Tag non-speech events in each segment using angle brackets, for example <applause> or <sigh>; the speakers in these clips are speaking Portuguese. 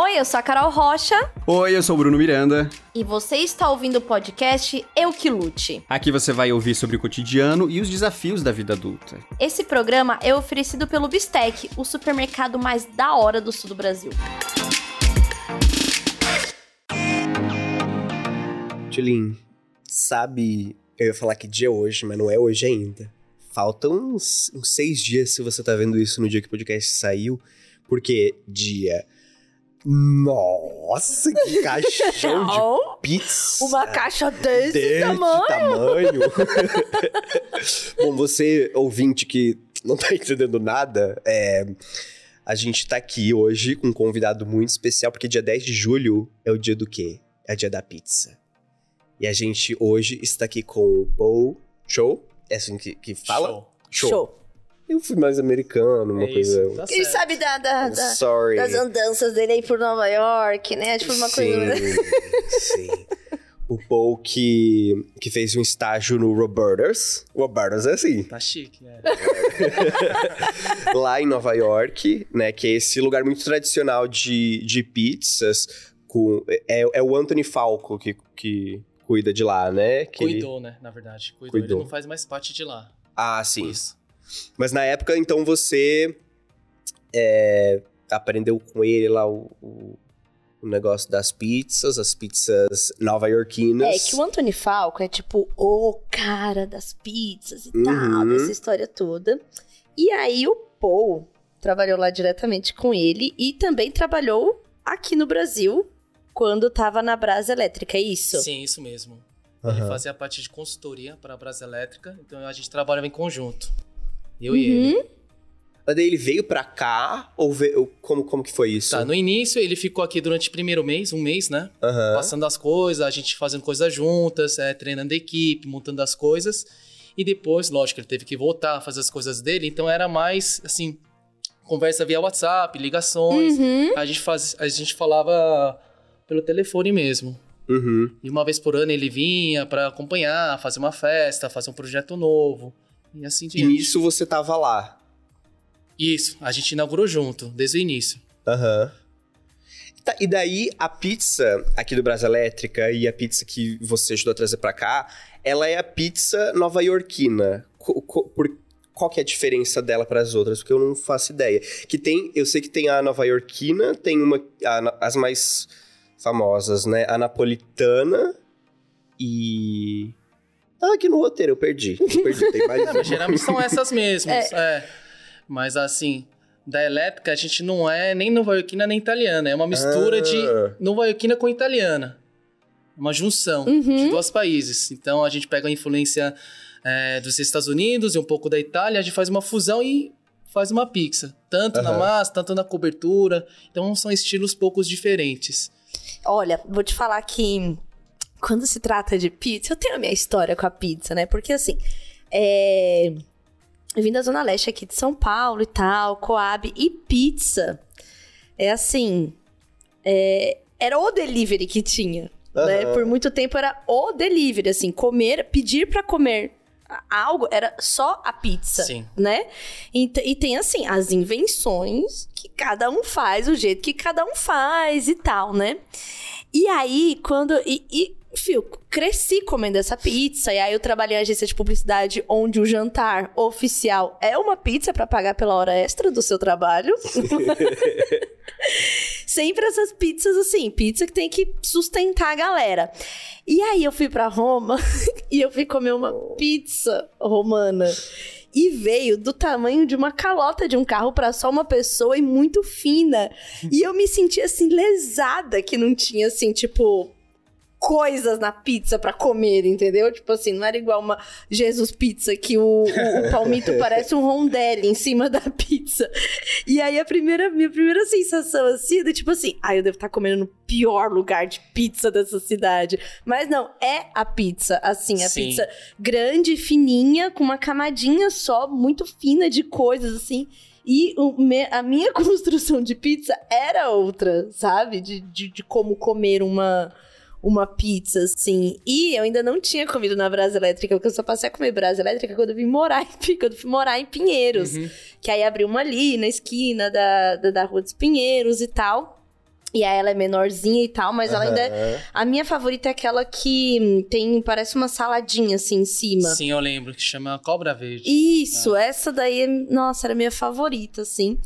Oi, eu sou a Carol Rocha. Oi, eu sou o Bruno Miranda. E você está ouvindo o podcast Eu Que Lute. Aqui você vai ouvir sobre o cotidiano e os desafios da vida adulta. Esse programa é oferecido pelo Bistec, o supermercado mais da hora do sul do Brasil. Tulin, sabe, eu ia falar que dia é hoje, mas não é hoje ainda. Faltam uns, uns seis dias se você tá vendo isso no dia que o podcast saiu, porque dia nossa, que caixão de pizza! Uma caixa desse, desse tamanho! tamanho. <laughs> Bom, você, ouvinte que não tá entendendo nada, é, a gente tá aqui hoje com um convidado muito especial, porque dia 10 de julho é o dia do quê? É o dia da pizza. E a gente hoje está aqui com o Paul Show. É assim que, que fala? Show. Show. Show. Eu fui mais americano, uma É coisa. isso, tá Ele certo. sabe da, da- da- Sorry. das andanças dele aí por Nova York, né? Tipo uma coisa. Sim, sim. O Paul que, que fez um estágio no Roberta's. Roberta's é assim. Tá chique, é. <laughs> lá em Nova York, né? Que é esse lugar muito tradicional de, de pizzas. Com, é, é o Anthony Falco que, que cuida de lá, né? Que ele- Cuidou, né? Na verdade. Cuidou. Cuidou. Ele não faz mais parte de lá. Ah, sim. Isso. Mas na época, então, você é, aprendeu com ele lá o, o, o negócio das pizzas, as pizzas nova-iorquinas. É que o Anthony Falco é tipo o cara das pizzas e tal, Uhum. dessa história toda. E aí o Paul trabalhou lá diretamente com ele e também trabalhou aqui no Brasil quando tava na Brasa Elétrica, é isso? Sim, isso mesmo. Ele Aham. fazia parte de consultoria para a Brasa Elétrica, então a gente trabalhava em conjunto. Eu e Uhum. ele. Mas daí ele veio pra cá, ou veio, como, como que foi isso? Tá, no início ele ficou aqui durante o primeiro mês, um mês, né? Aham. Passando as coisas, a gente fazendo coisas juntas, é, treinando a equipe, montando as coisas. E depois, lógico, ele teve que voltar, fazer as coisas dele, então era mais, assim, conversa via WhatsApp, ligações. Uhum. A, gente faz, a gente falava pelo telefone mesmo. Uhum. E uma vez por ano ele vinha pra acompanhar, fazer uma festa, fazer um projeto novo. E assim E diante. nisso você tava lá. Isso, a gente inaugurou junto, desde o início. Aham. Tá, e daí a pizza aqui do Brasa Elétrica e a pizza que você ajudou a trazer pra cá, ela é a pizza nova-iorquina. Por- qual que é a diferença dela para as outras? Porque eu não faço ideia. Que tem, eu sei que tem a nova-iorquina, tem uma a- as mais famosas, né? A napolitana e Ah, aqui no roteiro eu perdi. Eu perdi, tem mais <laughs> É, mas geralmente são essas mesmas. É. É. Mas assim, da elétrica a gente não é nem nova-iorquina nem italiana. É uma mistura Ah. de nova-iorquina com italiana. Uma junção Uhum. de dois países. Então a gente pega a influência é, dos Estados Unidos e um pouco da Itália, a gente faz uma fusão e faz uma pizza. Tanto na Aham. massa, tanto na cobertura. Então são estilos poucos diferentes. Olha, vou te falar que quando se trata de pizza, eu tenho a minha história com a pizza, né? Porque assim, é... eu vim da Zona Leste aqui de São Paulo e tal, Coab, e pizza é assim. é, Era o delivery que tinha. Né? Aham. Por muito tempo era o delivery, assim, comer, pedir pra comer algo era só a pizza Sim. né? E, e tem assim, as invenções que cada um faz, o jeito que cada um faz e tal, né? E aí, quando. E, e fio, cresci comendo essa pizza, e aí eu trabalhei em agência de publicidade onde o jantar oficial é uma pizza pra pagar pela hora extra do seu trabalho. <laughs> Sempre essas pizzas assim, pizza que tem que sustentar a galera. E aí eu fui pra Roma <laughs> e eu fui comer uma pizza romana. E veio do tamanho de uma calota de um carro pra só uma pessoa e muito fina. E eu me senti assim, lesada que não tinha assim, tipo, coisas na pizza pra comer, entendeu? Tipo assim, não era igual uma Jesus Pizza que o, o, o palmito <laughs> parece um rondelli em cima da pizza. E aí a primeira, minha primeira sensação assim, é do tipo assim, ah, eu devo estar comendo no pior lugar de pizza dessa cidade. Mas não, é a pizza, assim, a Sim. pizza grande, fininha, com uma camadinha só, muito fina de coisas assim. E a minha <laughs> construção de pizza era outra, sabe? De, de, de como comer uma, uma pizza, assim. E eu ainda não tinha comido na Brasa Elétrica, porque eu só passei a comer Brasa Elétrica quando eu vim morar em, quando fui morar em Pinheiros. Uhum. Que aí abriu uma ali na esquina da, da, da Rua dos Pinheiros e tal. E aí ela é menorzinha e tal, mas ela ainda. é-. A minha favorita é aquela que hum, tem, parece uma saladinha assim em cima. Sim, eu lembro, que chama Cobra Verde. Isso, essa daí, é- nossa, era minha favorita, assim.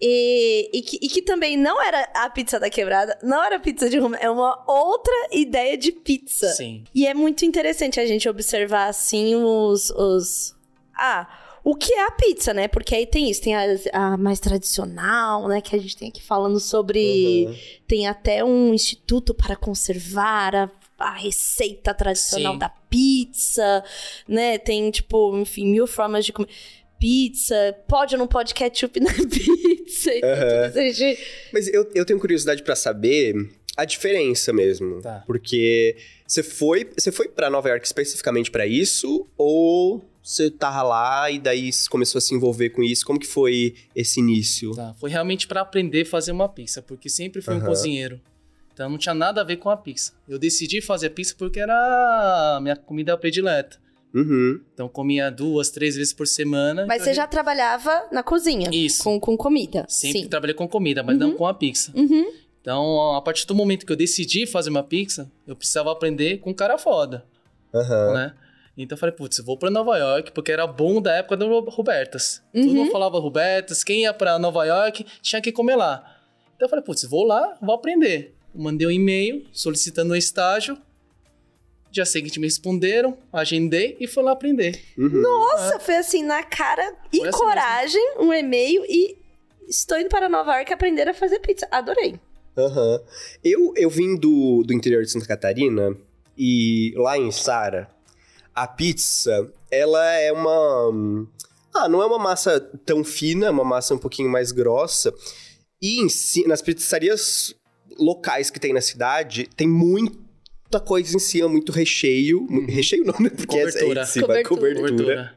E, e, que, e que também não era a pizza da quebrada, não era pizza de Roma, é uma outra ideia de pizza. Sim. E é muito interessante a gente observar, assim, os. os... Ah, o que é a pizza, né? Porque aí tem isso, tem a, a mais tradicional, né? Que a gente tem aqui falando sobre. Uhum. Tem até um instituto para conservar a, a receita tradicional Sim. da pizza, né? Tem, tipo, enfim, mil formas de comer. Pizza, pode ou não pode ketchup na <laughs> pizza? Isso, gente. Mas eu, eu tenho curiosidade pra saber a diferença mesmo. Tá. Porque você foi, você foi para Nova York especificamente pra isso ou você tava lá e daí começou a se envolver com isso? Como que foi esse início? Tá, Foi realmente pra aprender a fazer uma pizza, porque sempre fui um Aham. cozinheiro. Então não tinha nada a ver com a pizza. Eu decidi fazer pizza porque era a minha comida predileta. Uhum. Então comia duas, três vezes por semana. Mas Então, você já trabalhava na cozinha? Isso. Com, com comida? Sempre Sim. trabalhei com comida, mas não com a pizza. Uhum. Então, a partir do momento que eu decidi fazer uma pizza, eu precisava aprender com um cara foda, né? Então eu falei, putz, vou pra Nova York, porque era bom da época do Robertas. Todo Uhum. mundo falava Robertas, quem ia pra Nova York tinha que comer lá. Então eu falei, putz, vou lá, vou aprender. Mandei um e-mail solicitando um estágio. Dia seguinte me responderam, agendei e fui lá aprender. Uhum. Nossa, foi assim, na cara e assim coragem, um e-mail e estou indo para Nova York aprender a fazer pizza. Adorei. Aham. Eu, eu vim do, do interior de Santa Catarina e lá em Sara, a pizza, ela é uma. Ah, não é uma massa tão fina, é uma massa um pouquinho mais grossa. E em si, nas pizzarias locais que tem na cidade, tem muita coisa em cima, muito recheio. Mu- Recheio não, né? Porque é- é Cobertura. em cima, Cobertura. cobertura.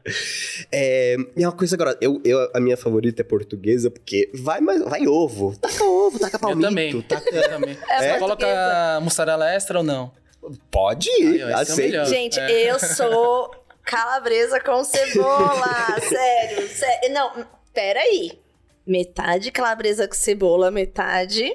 É, e é uma coisa agora, eu, eu, a minha favorita é portuguesa, porque vai, mais- vai ovo. Taca ovo, taca Eu palmito. também. Taca... Eu também. É Você portuguesa. coloca mussarela extra ou não? Pode ir, ó, esse é aceito. melhor. Gente, É. eu sou calabresa com cebola. <laughs> sério, sério. Não, peraí. Metade calabresa com cebola, metade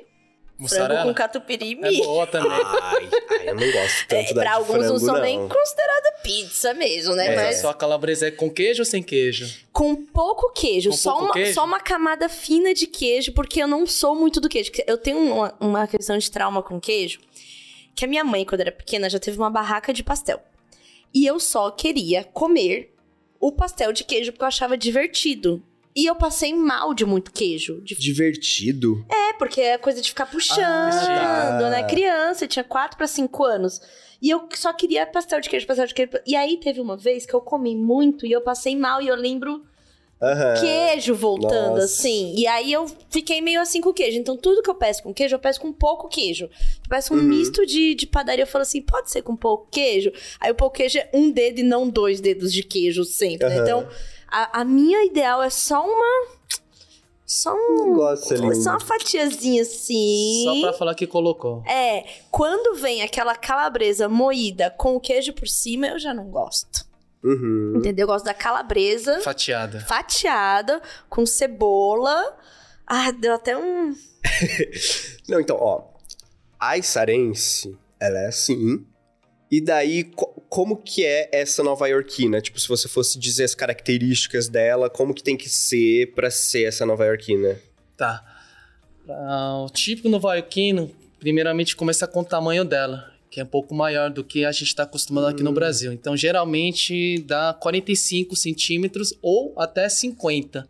frango Mussarela? com catupiry e É boa também. Ai, ai, eu não gosto tanto É, da pra alguns frango, não são não. nem considerada pizza mesmo, né? Mas Mas a sua calabresa é com queijo ou sem queijo? com pouco queijo, Com só, pouco uma, queijo? só uma camada fina de queijo, porque eu não sou muito do queijo. Eu tenho uma, uma questão de trauma com queijo, que a minha mãe, quando era pequena, já teve uma barraca de pastel. E eu só queria comer o pastel de queijo porque eu achava divertido. E eu passei mal de muito queijo. De- Divertido. É, porque é coisa de ficar puxando, Ah, tá. né? Criança, eu tinha 4 para 5 anos. E eu só queria pastel de queijo, pastel de queijo. E aí teve uma vez que eu comi muito e eu passei mal e eu lembro Aham. queijo voltando, Nossa. assim. E aí eu fiquei meio assim com queijo. Então, tudo que eu peço com queijo, eu peço com pouco queijo. Eu peço um Uhum. misto de, de padaria. Eu falo assim, pode ser com pouco queijo? Aí o pouco queijo é um dedo e não dois dedos de queijo sempre, né? Aham. Então, a, a minha ideal é só uma... Só um... Gosto ali. Só uma fatiazinha assim. Só pra falar que colocou. É, quando vem aquela calabresa moída com o queijo por cima, eu já não gosto. Uhum. Entendeu? Eu gosto da calabresa Fatiada. fatiada, com cebola. Ah, deu até um. <laughs> Não, então, ó. A Issarense, ela é assim. E daí, como que é essa nova iorquina? Tipo, se você fosse dizer as características dela, como que tem que ser pra ser essa nova iorquina? Tá. Ah, o típico novaiorquino, primeiramente começa com o tamanho dela, que é um pouco maior do que a gente está acostumado aqui no Brasil. Então, geralmente dá 45 centímetros ou até 50.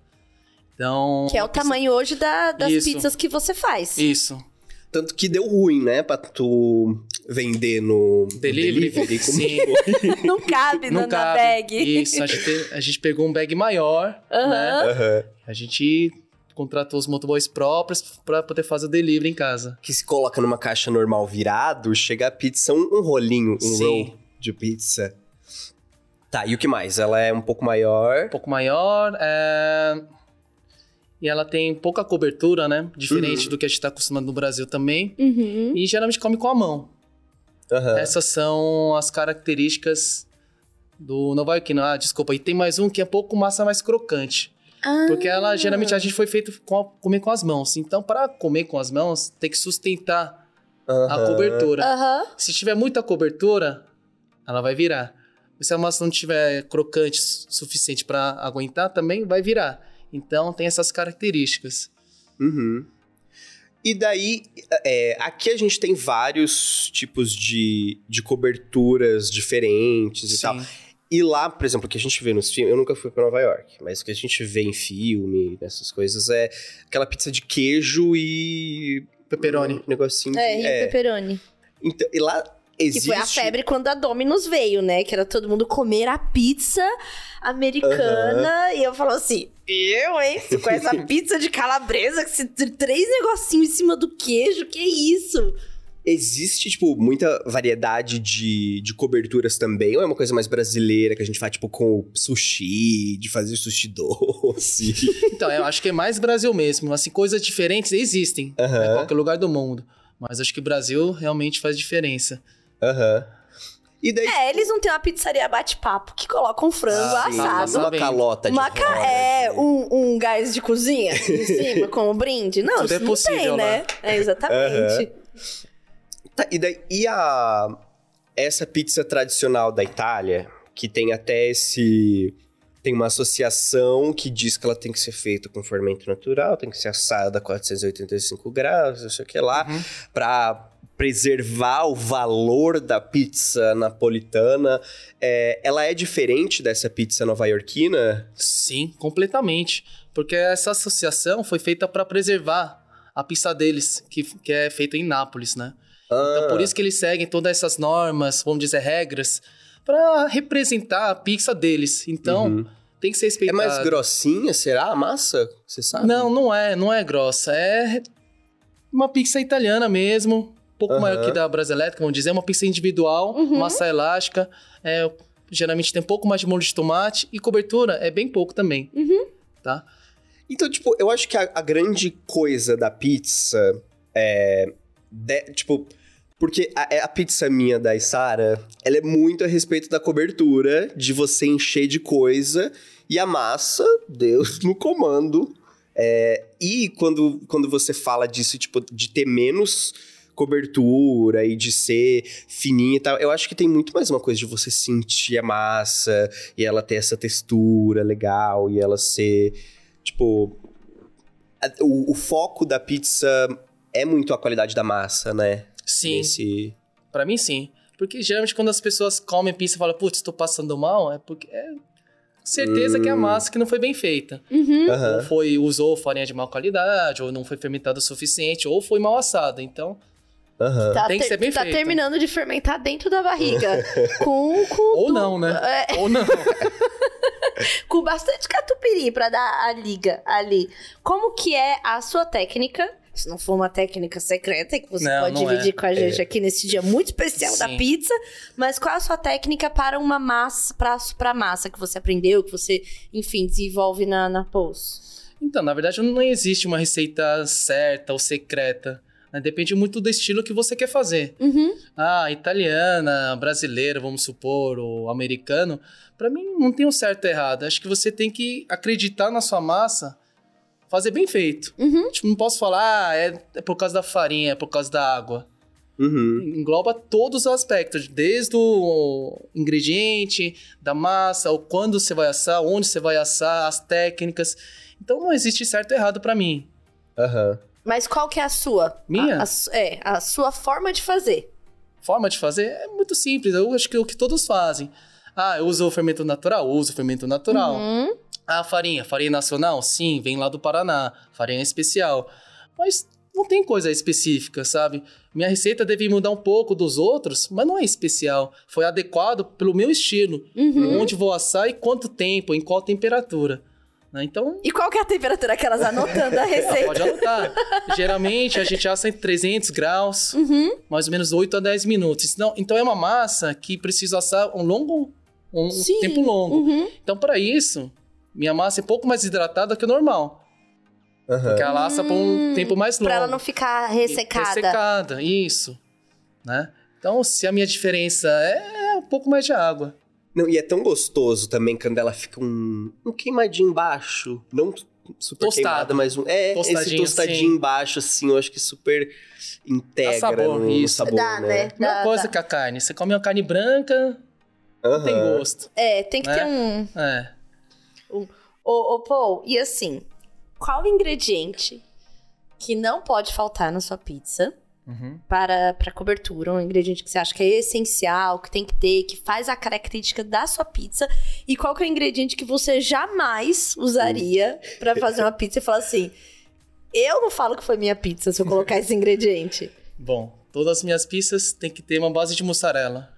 Então. Que é o tamanho hoje da- das Isso. pizzas que você faz. Isso. Tanto que deu ruim, né? Pra tu vender no no Delivery? como Sim. <laughs> Não cabe Não na, na cabe. bag. Isso, a gente, a gente pegou um bag maior, Aham. né? Aham. A gente contratou os motoboys próprios para poder fazer o delivery em casa. Que se coloca numa caixa normal virado, chega a pizza, um, um rolinho, um Sim. roll de pizza. Tá, e o que mais? Ela é um pouco maior. Um pouco maior, é... e ela tem pouca cobertura, né? Diferente Uhum. do que a gente está acostumado no Brasil também. Uhum. E geralmente come com a mão. Aham. Essas são as características do Nova Yorkino. Ah, desculpa, e tem mais um que é um pouco massa mais crocante. Ah. Porque ela, geralmente, a gente foi feito com a- comer com as mãos. Então, para comer com as mãos, tem que sustentar a Aham. cobertura. Aham. Se tiver muita cobertura, ela vai virar. Se a massa não tiver crocante su- suficiente para aguentar, também vai virar. Então tem essas características. Uhum. E daí, é, aqui a gente tem vários tipos de, de coberturas diferentes e tal. E lá, por exemplo, o que a gente vê nos filmes, eu nunca fui pra Nova York, mas o que a gente vê em filme, nessas coisas, é aquela pizza de queijo e. Pepperoni. Um negocinho de. É, e é. pepperoni. Então, e lá Que existe. foi a febre quando a Domino's veio, né? Que era todo mundo comer a pizza americana. E eu falo assim, eu, hein? Com essa <laughs> pizza de calabresa, que se- três negocinhos em cima do queijo, que isso? Existe, tipo, muita variedade de, de coberturas também, ou é uma coisa mais brasileira que a gente faz, tipo, com sushi, de fazer sushi doce? <laughs> Então, eu acho que é mais Brasil mesmo. Assim, coisas diferentes existem Aham. em qualquer lugar do mundo. Mas acho que o Brasil realmente faz diferença. Aham. E daí. É, eles não têm uma pizzaria bate-papo que coloca um frango Ah, sim, assado. uma calota de Uma ca... roda, É, assim. um, um gás de cozinha em <laughs> cima, como brinde. Não, Tudo isso é não possível tem, lá. né? É, exatamente. Tá, e daí, e a. Essa pizza tradicional da Itália, que tem até esse. Tem uma associação que diz que ela tem que ser feita com fermento natural, tem que ser assada a 485 graus, não sei o que lá, Uhum. pra preservar o valor da pizza napolitana. É, ela é diferente dessa pizza nova-iorquina? Sim, completamente. Porque essa associação foi feita para preservar a pizza deles, que, que é feita em Nápoles, né? Então, Ah, por isso que eles seguem todas essas normas, vamos dizer, regras, para representar a pizza deles. Então, Uhum. tem que ser É respeitado. mais grossinha, será a massa? Você sabe? Não, não é, não é grossa. É uma pizza italiana mesmo, pouco Aham. maior que da Braselétrica, vamos dizer, uma pizza individual, Uhum. massa elástica, é, geralmente tem um pouco mais de molho de tomate e cobertura é bem pouco também, tá? Então, tipo, eu acho que a, a grande coisa da pizza é. de- tipo. Porque a, é a pizza minha da Isara, ela é muito a respeito da cobertura, de você encher de coisa, e a massa, Deus <laughs> no comando. É, e quando, quando você fala disso, tipo, de ter menos cobertura e de ser fininha e tal, eu acho que tem muito mais uma coisa de você sentir a massa e ela ter essa textura legal e ela ser, tipo... a- O, o foco da pizza é muito a qualidade da massa, né? Sim, Esse... pra mim sim. Porque geralmente quando as pessoas comem pizza e falam, putz, tô passando mal, é porque é certeza que é a Hum. massa que não foi bem feita. Uhum. Ou Aham. foi, usou farinha de má qualidade, ou não foi fermentada o suficiente, ou foi mal assada. Então, Aham. Tá, Tem que ter- ser bem tá terminando de fermentar dentro da barriga. <laughs> com, com, ou não, né? é, Ou não. <laughs> com bastante catupiry pra dar a liga ali. Como que é a sua técnica? Se não for uma técnica secreta que você Não, pode não dividir é. com a gente aqui nesse dia muito especial da Sim. pizza, mas qual é a sua técnica para uma massa, pra, pra massa que você aprendeu, que você, enfim, desenvolve na, na Pulse? Então, na verdade, não existe uma receita certa ou secreta. Né? Depende muito do estilo que você quer fazer. Uhum. Ah, italiana, brasileira, vamos supor, ou americano. Pra mim, não tem um certo e errado. Acho que você tem que acreditar na sua massa, fazer bem feito. Uhum. Tipo, não posso falar, ah, é, é por causa da farinha, é por causa da água. Uhum. Engloba todos os aspectos, desde o ingrediente, da massa, o quando você vai assar, onde você vai assar, as técnicas. Então não existe certo e errado pra mim. Aham. Mas qual que é a sua? Minha? A, a é, a sua forma de fazer. Forma de fazer é muito simples, eu acho que é o que todos fazem. Ah, eu uso o fermento natural? Uso o fermento natural. Uhum. Ah, farinha. Farinha nacional? Sim, vem lá do Paraná. Farinha especial. Mas não tem coisa específica, sabe? Minha receita deve mudar um pouco dos outros, mas não é especial. Foi adequado pelo meu estilo. Uhum. Onde vou assar e quanto tempo, em qual temperatura. Né? Então, E qual que é a temperatura que elas anotando a <laughs> receita? pode anotar. Geralmente a gente assa em 300 graus, Uhum. mais ou menos 8 a 10 minutos. Então, então é uma massa que precisa assar um longo, um Sim. tempo longo. Uhum. Então, para isso, minha massa é um pouco mais hidratada que o normal. Aham. Porque ela assa por um Hum, tempo mais longo. Pra ela não ficar ressecada. Ressecada, isso. Né? Então, se a minha diferença é um pouco mais de água. Não, e é tão gostoso também quando ela fica um, um queimadinho embaixo. Não super Tostado. queimada, mas um, é, esse Tostadinho, tostadinho sim. embaixo, assim, eu acho que super integra sabor, no, isso. sabor, Dá, né? né? Mesma Dá, coisa dá. que a carne. Você come uma carne branca, não tem gosto. É, tem que Né? ter um. É. Ô, ô, Paul, e assim, qual ingrediente que não pode faltar na sua pizza Uhum. para, para cobertura? Um ingrediente que você acha que é essencial, que tem que ter, que faz a característica da sua pizza? E qual que é o ingrediente que você jamais usaria pra fazer uma pizza e falar assim: eu não falo que foi minha pizza se eu colocar esse ingrediente? <laughs> Bom, todas as minhas pizzas tem que ter uma base de mussarela.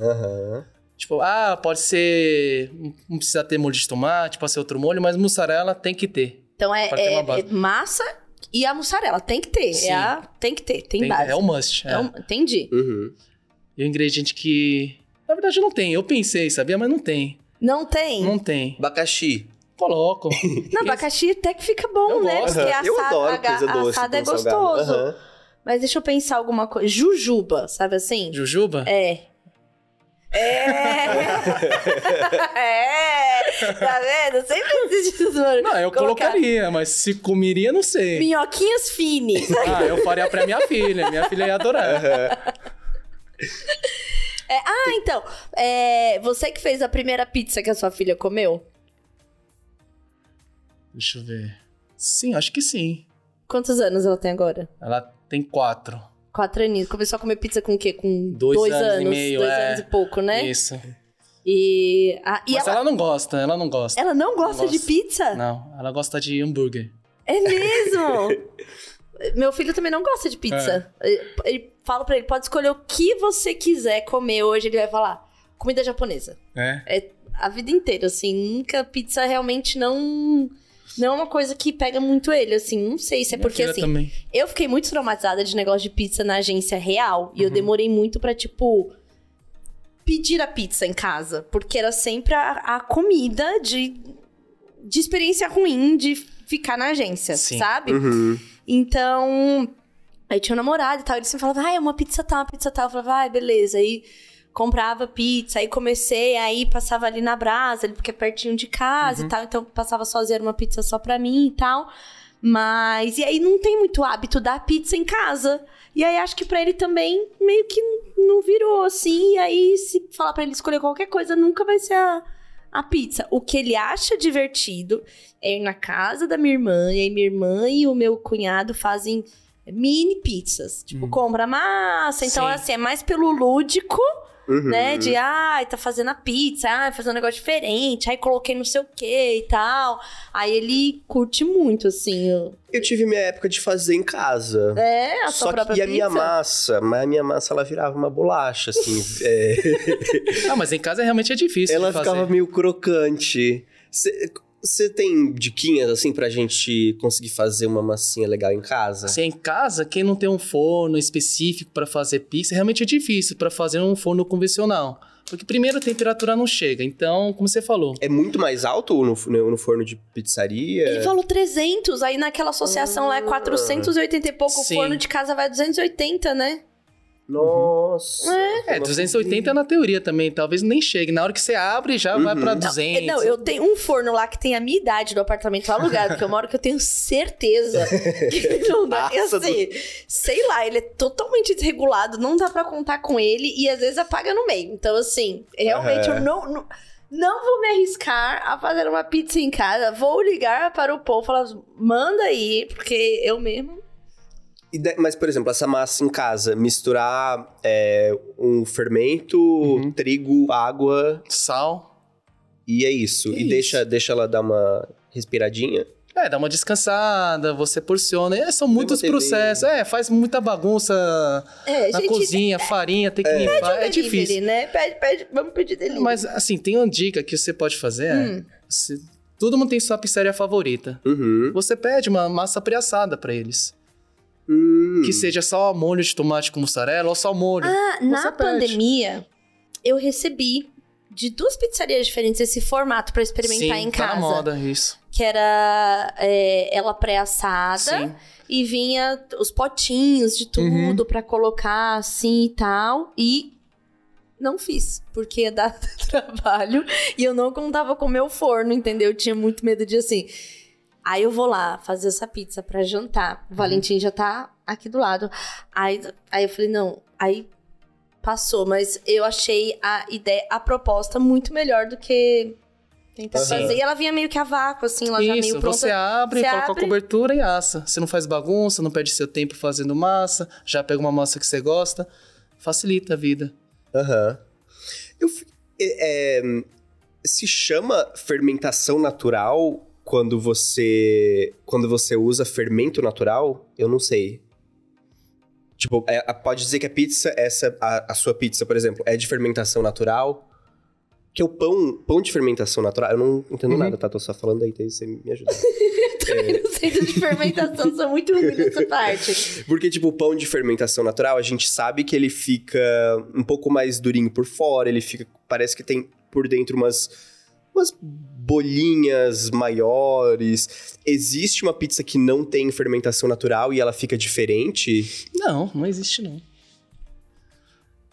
Aham. Tipo, ah, pode ser. Não precisa ter molho de tomate, pode ser outro molho, mas mussarela tem que ter. Então é, é- uma base. é massa e a mussarela. Tem que ter. Sim. É a, tem que ter, tem, Tem- base. é o must. É. É um- entendi. Uhum. E o ingrediente que. Na verdade, não tem. Eu pensei, sabia? Mas não tem. Não tem? Não tem. Abacaxi. Coloco. <laughs> Não, abacaxi até que fica bom, Eu né? gosto. Porque Aham. Eu assado, adoro coisa doce assado é gostoso. Aham. Mas deixa eu pensar alguma coisa. Jujuba, sabe assim? Jujuba? É. É. <laughs> é. Tá vendo? Sempre existe isso. Não, eu Colocar colocaria, mas se comeria, não sei. Minhoquinhas fine. Ah, eu faria pra minha filha. Minha filha ia adorar. É, ah, então. é, você que fez a primeira pizza que a sua filha comeu? Deixa eu ver. Sim, acho que sim. Quantos anos ela tem agora? Ela tem quatro. Quatro aninhos. Começou a comer pizza com o quê? Com Dois dois, anos e anos. meio, dois é. anos e pouco, né? Isso. E, ah, e Mas ela, ela... não gosta, ela não gosta. ela não gosta Não de gosta. pizza? Não, ela gosta de hambúrguer. É mesmo? <laughs> Meu filho também não gosta de pizza. Ele, ele fala pra ele, pode escolher o que você quiser comer hoje. Ele vai falar, comida japonesa. É? É a vida inteira, assim. Nunca pizza realmente não... Não é uma coisa que pega muito ele, assim. Não sei se é Minha porque, assim... Também. Eu fiquei muito traumatizada de negócio de pizza na agência real. E eu Uhum. demorei muito pra, tipo... Pedir a pizza em casa. Porque era sempre a, a comida de... De experiência ruim de ficar na agência, Sim. sabe? Uhum. Então, aí tinha um namorado e tal, ele sempre falava, ai, uma pizza tal, uma pizza tal. Eu falava, ai, beleza. Aí comprava pizza, aí comecei, aí passava ali na brasa, porque é pertinho de casa Uhum. e tal, então passava sozinha uma pizza só pra mim e tal. Mas, e aí não tem muito hábito da pizza em casa. E aí acho que pra ele também meio que não virou assim. E aí, se falar pra ele escolher qualquer coisa, nunca vai ser a, a pizza. O que ele acha divertido é ir na casa da minha irmã, e aí minha irmã e o meu cunhado fazem mini pizzas. Tipo, Hum. compra massa. Então, Sim. assim, é mais pelo lúdico, Uhum. né? De, ai, tá fazendo a pizza, ai, fazer um negócio diferente, aí coloquei não sei o que e tal. Aí ele curte muito, assim. Eu tive minha época de fazer em casa. É, a sua Só própria que e a minha massa, mas a minha massa ela virava uma bolacha, assim. <laughs> é, Ah, mas em casa realmente é difícil ela de fazer. ficava meio crocante. Você tem diquinhas, assim, pra gente conseguir fazer uma massinha legal em casa? Se é em casa, quem não tem um forno específico pra fazer pizza, realmente é difícil pra fazer um forno convencional. Porque primeiro a temperatura não chega, então, como você falou. É muito mais alto no, no, no forno de pizzaria? Ele falou 300, aí naquela associação lá é 480 e pouco, Sim. o forno de casa vai 280, né? Nossa. É, 280 na teoria também, talvez nem chegue. Na hora que você abre, já vai Uhum. pra Não, 200. Não, eu tenho um forno lá que tem a minha idade do apartamento alugado, porque eu moro que eu tenho certeza <laughs> que não dá. Nossa, assim, sei lá, ele é totalmente desregulado, não dá pra contar com ele e às vezes apaga no meio. Então, assim, realmente Aham. eu não, não, não vou me arriscar a fazer uma pizza em casa. Vou ligar para o povo e falar, manda aí, porque eu mesmo. Mas, por exemplo, essa massa em casa, misturar é, um fermento, Uhum. trigo, água Sal. e é isso. É e isso. Deixa, deixa ela dar uma respiradinha. É, dá uma descansada, você porciona. É, são muitos processos. É, faz muita bagunça É, na cozinha, farinha, tem que limpar. É delivery, difícil. né? Pede, pede, vamos pedir delivery. Mas, assim, tem uma dica que você pode fazer. é, Hum. você- todo mundo tem sua pizzaria favorita. Uhum. Você pede uma massa pré-assada pra eles. Hum. Que seja só molho de tomate com mussarela ou só molho. Ah, na pede. pandemia, eu recebi de duas pizzarias diferentes esse formato pra experimentar Sim, em tá casa. na moda, isso. Que era é, ela pré-assada e vinha os potinhos de tudo pra colocar assim e tal. E Não fiz, porque ia dar <laughs> trabalho e eu não contava com o meu forno, entendeu? Eu tinha muito medo de assim. Aí eu vou lá fazer essa pizza pra jantar. O Valentim já tá aqui do lado. Aí, aí eu falei, não. Aí passou, mas eu achei a ideia, a proposta muito melhor do que tentar Aham. fazer. E ela vinha meio que a vácuo, assim, ela já meio Isso, pronta. você abre, Você coloca abre. a cobertura e assa. Você não faz bagunça, não perde seu tempo fazendo massa, já pega uma massa que você gosta, facilita a vida. Aham. Eu fi- é, é, se chama fermentação natural quando você quando você usa fermento natural? Eu não sei. Tipo, é, pode dizer que a pizza, essa a, a sua pizza, por exemplo, é de fermentação natural? Que o pão, pão de fermentação natural, eu não entendo Uhum. nada, tá? Tô só falando aí, daí você me ajuda. <laughs> Os centros de fermentação são muito ruins nessa <laughs> parte. Porque, tipo, o pão de fermentação natural, a gente sabe que ele fica um pouco mais durinho por fora, ele fica. Parece que tem por dentro umas. Umas bolinhas maiores. Existe uma pizza que não tem fermentação natural e ela fica diferente? Não, não existe não.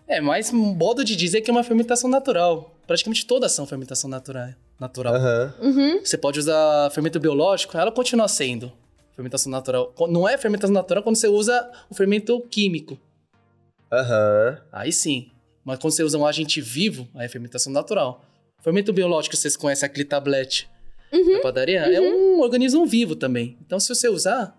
É, mas um modo de dizer que é uma fermentação natural. Praticamente todas são fermentação natural. natural. Aham. Uhum. Você pode usar fermento biológico, ela continua sendo fermentação natural. Não é fermentação natural quando você usa o fermento químico. Aham. Aí sim. Mas quando você usa um agente vivo, aí é fermentação natural. Fermento biológico, vocês conhecem aquele tablete da padaria? É um organismo vivo também. Então, se você usar,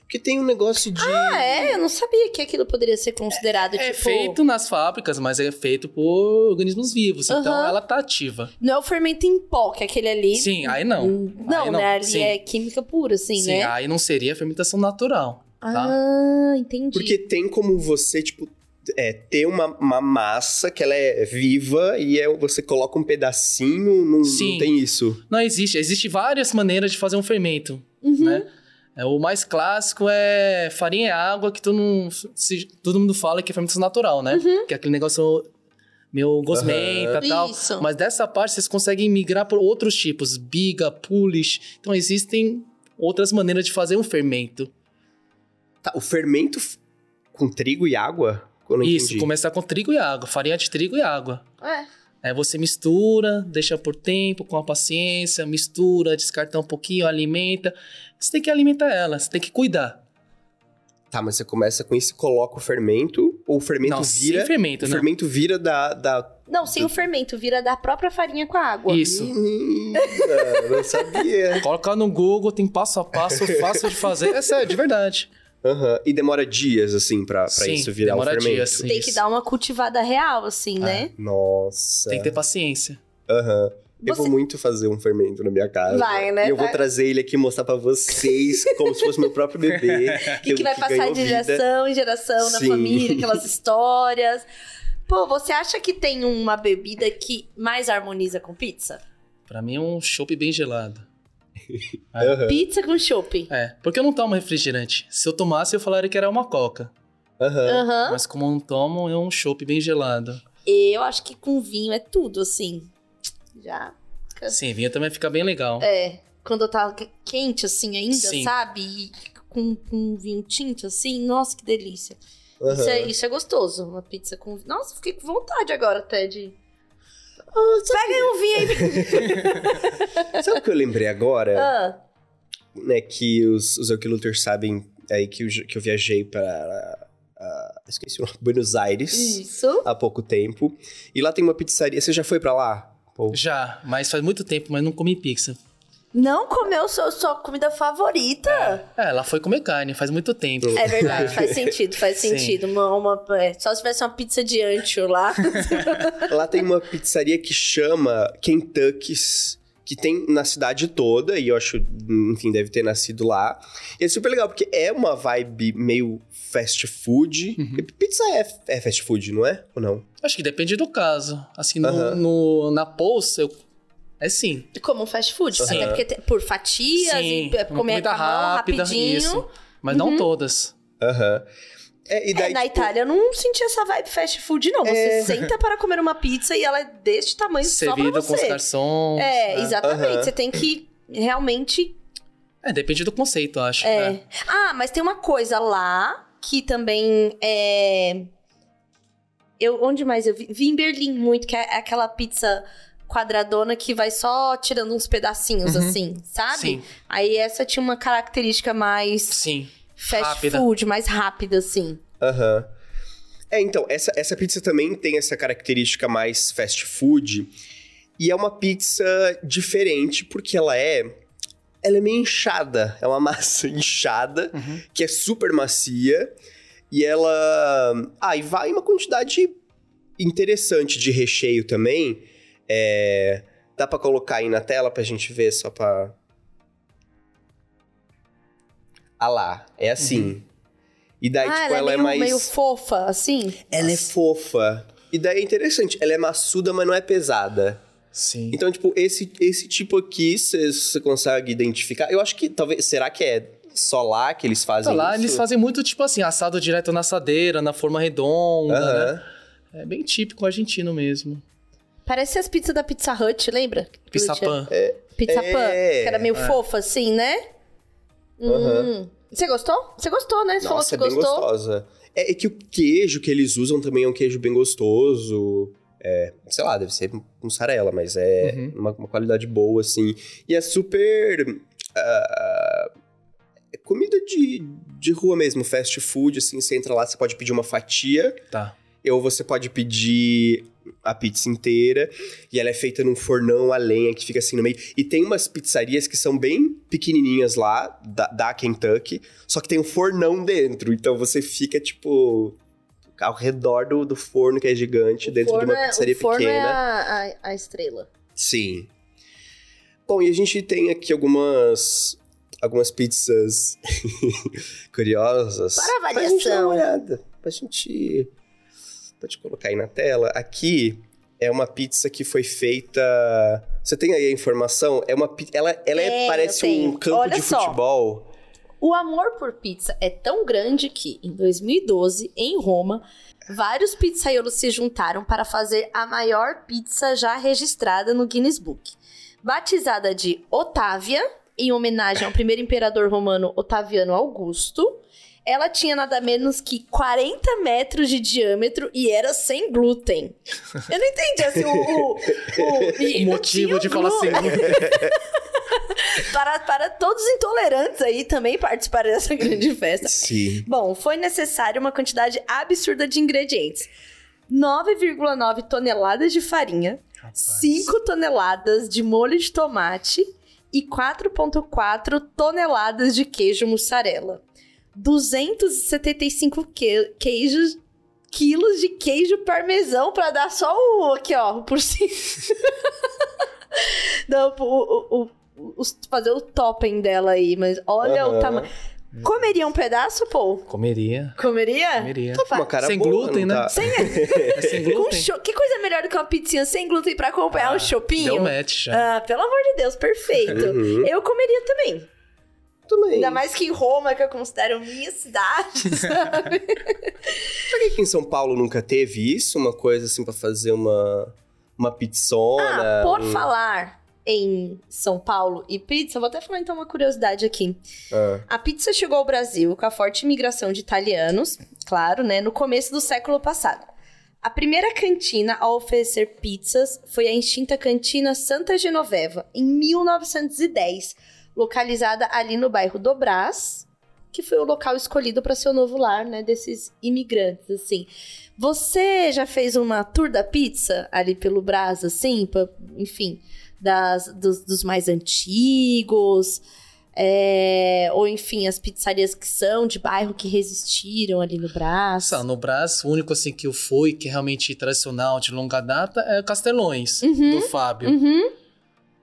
Porque tem um negócio de. Ah, é? Eu não sabia que aquilo poderia ser considerado, é tipo... feito nas fábricas, mas é feito por organismos vivos. Então, Aham. ela tá ativa. Não é o fermento em pó, que é aquele ali... Sim, aí não. Hum, Não, Aí né? Ali Sim. é química pura, assim, Sim, né? aí não seria fermentação natural. tá? Ah, entendi. Porque tem como você, tipo. É, ter uma, uma massa que ela é viva e é, você coloca um pedacinho, não, Sim. não tem isso. Não existe. Existem várias maneiras de fazer um fermento, Uhum. né? É, o mais clássico é farinha e água, que todo mundo, se- todo mundo fala que é fermentação natural, né? Uhum. Que é aquele negócio meio gosmenta e tal. Isso. Mas dessa parte vocês conseguem migrar por outros tipos. Biga, pulish. Então existem outras maneiras de fazer um fermento. Tá, o fermento com trigo e água? Eu não Isso, entendi. começar com trigo e água. Farinha de trigo e água. É. Aí você mistura, deixa por tempo, com a paciência, mistura, descarta um pouquinho, alimenta. Você tem que alimentar ela, você tem que cuidar. Tá, mas você começa com isso e coloca o fermento, ou o fermento não, vira. sem fermento, o não. fermento vira da. da... Não, sem o fermento, vira da própria farinha com a água. Isso. Menina, não sabia. Coloca no Google, tem passo a passo, fácil de fazer. É sério, de verdade. Aham. E demora dias, assim, pra, pra Sim, isso virar o demora fermento. dias, sim. Tem que Isso. dar uma cultivada real, assim, né? Nossa. Tem que ter paciência. Aham. Eu Você- vou muito fazer um fermento na minha casa. Vai, né? E eu vou Vai. trazer ele aqui e mostrar pra vocês, como se fosse meu próprio bebê. <laughs> E que vai passar ganhou de vida. geração em geração na Sim. família, aquelas <laughs> histórias. Pô, você acha que tem uma bebida que mais harmoniza com pizza? Pra mim é um chopp bem gelado. Aham. Pizza com chopp. É, porque eu não tomo refrigerante. Se eu tomasse, eu falaria que era uma coca. Aham. Aham. Mas como eu não tomo, é um chopp bem gelado. Eu acho que com vinho é tudo, assim. Já. Sim, vinho também fica bem legal. É. Quando tá que- quente, assim, ainda, Sim. sabe? E com, com vinho tinto, assim. Nossa, que delícia. Aham. Isso, é, isso é gostoso. Uma pizza com. Nossa, fiquei com vontade agora até de. Ah, Pega aí um vinho aí. <laughs> Sabe o que eu lembrei agora? Ah, né, que os, os Aquiluters sabem aí que eu, que eu viajei para. ah, esqueci o nome, Buenos Aires isso. há pouco tempo. E lá tem uma pizzaria. Você já foi pra lá? Pô, Já, mas faz muito tempo, mas não comi pizza. Não comeu sua, sua comida favorita? É, ela foi comer carne, faz muito tempo. É verdade, faz <laughs> sentido, faz sentido. Uma, uma- é, só se tivesse uma pizza de ancho lá. <laughs> Lá tem uma pizzaria que chama Kentucky's, que tem na cidade toda, e eu acho, enfim, deve ter nascido lá. E é super legal, porque é uma vibe meio fast food. Uhum. Pizza é, é fast food, não é? Ou não? Acho que depende do caso. Assim, no, no- na Pulse, eu... é sim. Como um fast food. Sim. Até porque tem- por fatias sim, e é, comer comida com a mão rápida, rapidinho. isso. Mas não todas. Aham. É, e daí, É, na tipo, Itália eu não senti essa vibe fast food, não. Você É. senta para comer uma pizza e ela é deste tamanho só pra Servido com os você. garçons. É, né? exatamente. Aham. Você tem que realmente É, depende do conceito, eu acho. É. né? Ah, mas tem uma coisa lá que também é. Eu, onde mais eu vi? Vi em Berlim muito, que é aquela pizza quadradona que vai só tirando uns pedacinhos, Uhum. assim, sabe? Sim. Aí essa tinha uma característica mais Sim. fast Rápida. food, mais rápida, assim. Aham. É, então, essa, essa pizza também tem essa característica mais fast food. E é uma pizza diferente, porque ela é. Ela é meio inchada. É uma <laughs> massa inchada, Uhum. que é super macia. E ela. Ah, e vai uma quantidade interessante de recheio também. É, Dá pra colocar aí na tela pra gente ver, só pra. Ah lá, é assim. E daí, ah, tipo, ela, ela, é, é meio, mais. meio fofa, assim? Ela é fofa. E daí é interessante, ela é maçuda, mas não é pesada. Sim. Então, tipo, esse, esse tipo aqui, você consegue identificar. Eu acho que talvez. Será que é só lá que eles fazem Então, lá isso? eles fazem muito, tipo assim, assado direto na assadeira, na forma redonda, Aham. né? É bem típico argentino mesmo. Parece as pizzas da Pizza Hut, lembra? Pizza pan. Pizza É. pan, que era meio É. fofa, assim, né? Hum. Você gostou? Você gostou, né? Você falou Nossa, que é bem gostou. gostosa. É, é que o queijo que eles usam também é um queijo bem gostoso. É, sei lá, deve ser mussarela, mas é Uhum. uma, uma qualidade boa, assim. E é super. ah, é comida de, de rua mesmo, fast food, assim. Você entra lá, você pode pedir uma fatia. Tá. Ou você pode pedir a pizza inteira. E ela é feita num fornão a lenha que fica assim no meio. E tem umas pizzarias que são bem pequenininhas lá, da, da Kentucky. Só que tem um fornão dentro. Então você fica, tipo, ao redor do, do forno que é gigante, dentro de uma é- pizzaria o forno pequena. é a, a, a estrela. Sim. Bom, e a gente tem aqui algumas. Algumas pizzas <laughs> curiosas. Para Pra gente dar avaliação. uma olhada. Pra gente. Pode colocar aí na tela. Aqui é uma pizza que foi feita. Você tem aí a informação? É uma Ela, ela é- parece um campo Olha de só. futebol. O amor por pizza é tão grande que, em 2012, em Roma, vários pizzaiolos se juntaram para fazer a maior pizza já registrada no Guinness Book. Batizada de Otávia, em homenagem ao primeiro imperador romano Otaviano Augusto, ela tinha nada menos que 40 metros de diâmetro e era sem glúten. Eu não entendi assim, o, o, o, <laughs> O motivo de falar assim. <laughs> para, para todos os intolerantes aí também participarem dessa grande festa. Sim. Bom, foi necessária uma quantidade absurda de ingredientes. 9,9 toneladas de farinha, 5 toneladas de molho de tomate e 4,4 toneladas de queijo mussarela. 275 que- queijos, quilos de queijo parmesão para dar só o aqui, ó, por cima. <laughs> Não, o, o, o- fazer o topping dela aí, mas olha o Aham. tamanho. Comeria um pedaço, pô? Comeria. Comeria? Comeria. Cara Sem boa, glúten, não né? tá? Sem, <laughs> É sem glúten? cho- Que coisa melhor do que uma pizzinha sem glúten pra acompanhar um chopinho? Deu match já. Ah, pelo amor de Deus, perfeito. Uhum. Eu comeria também. Também. Ainda mais que em Roma, que eu considero minha cidade, <laughs> sabe? Será que em São Paulo nunca teve isso? Uma coisa assim pra fazer uma, uma pizzona? ah, por um- falar em São Paulo e pizza, vou até falar então uma curiosidade aqui. Ah, A pizza chegou ao Brasil com a forte imigração de italianos, claro, né, no começo do século passado. A primeira cantina a oferecer pizzas foi a extinta Cantina Santa Genoveva, em 1910, localizada ali no bairro do Brás, que foi o local escolhido para ser o novo lar, né, desses imigrantes, assim. Você já fez uma tour da pizza ali pelo Brás, assim, pra- enfim, das, dos, dos mais antigos, é, ou enfim, as pizzarias que são de bairro que resistiram ali no Brás. Nossa, no Brás, o único assim que eu fui, que é realmente tradicional, de longa data, é Castelões, Uhum. do Fábio. Uhum.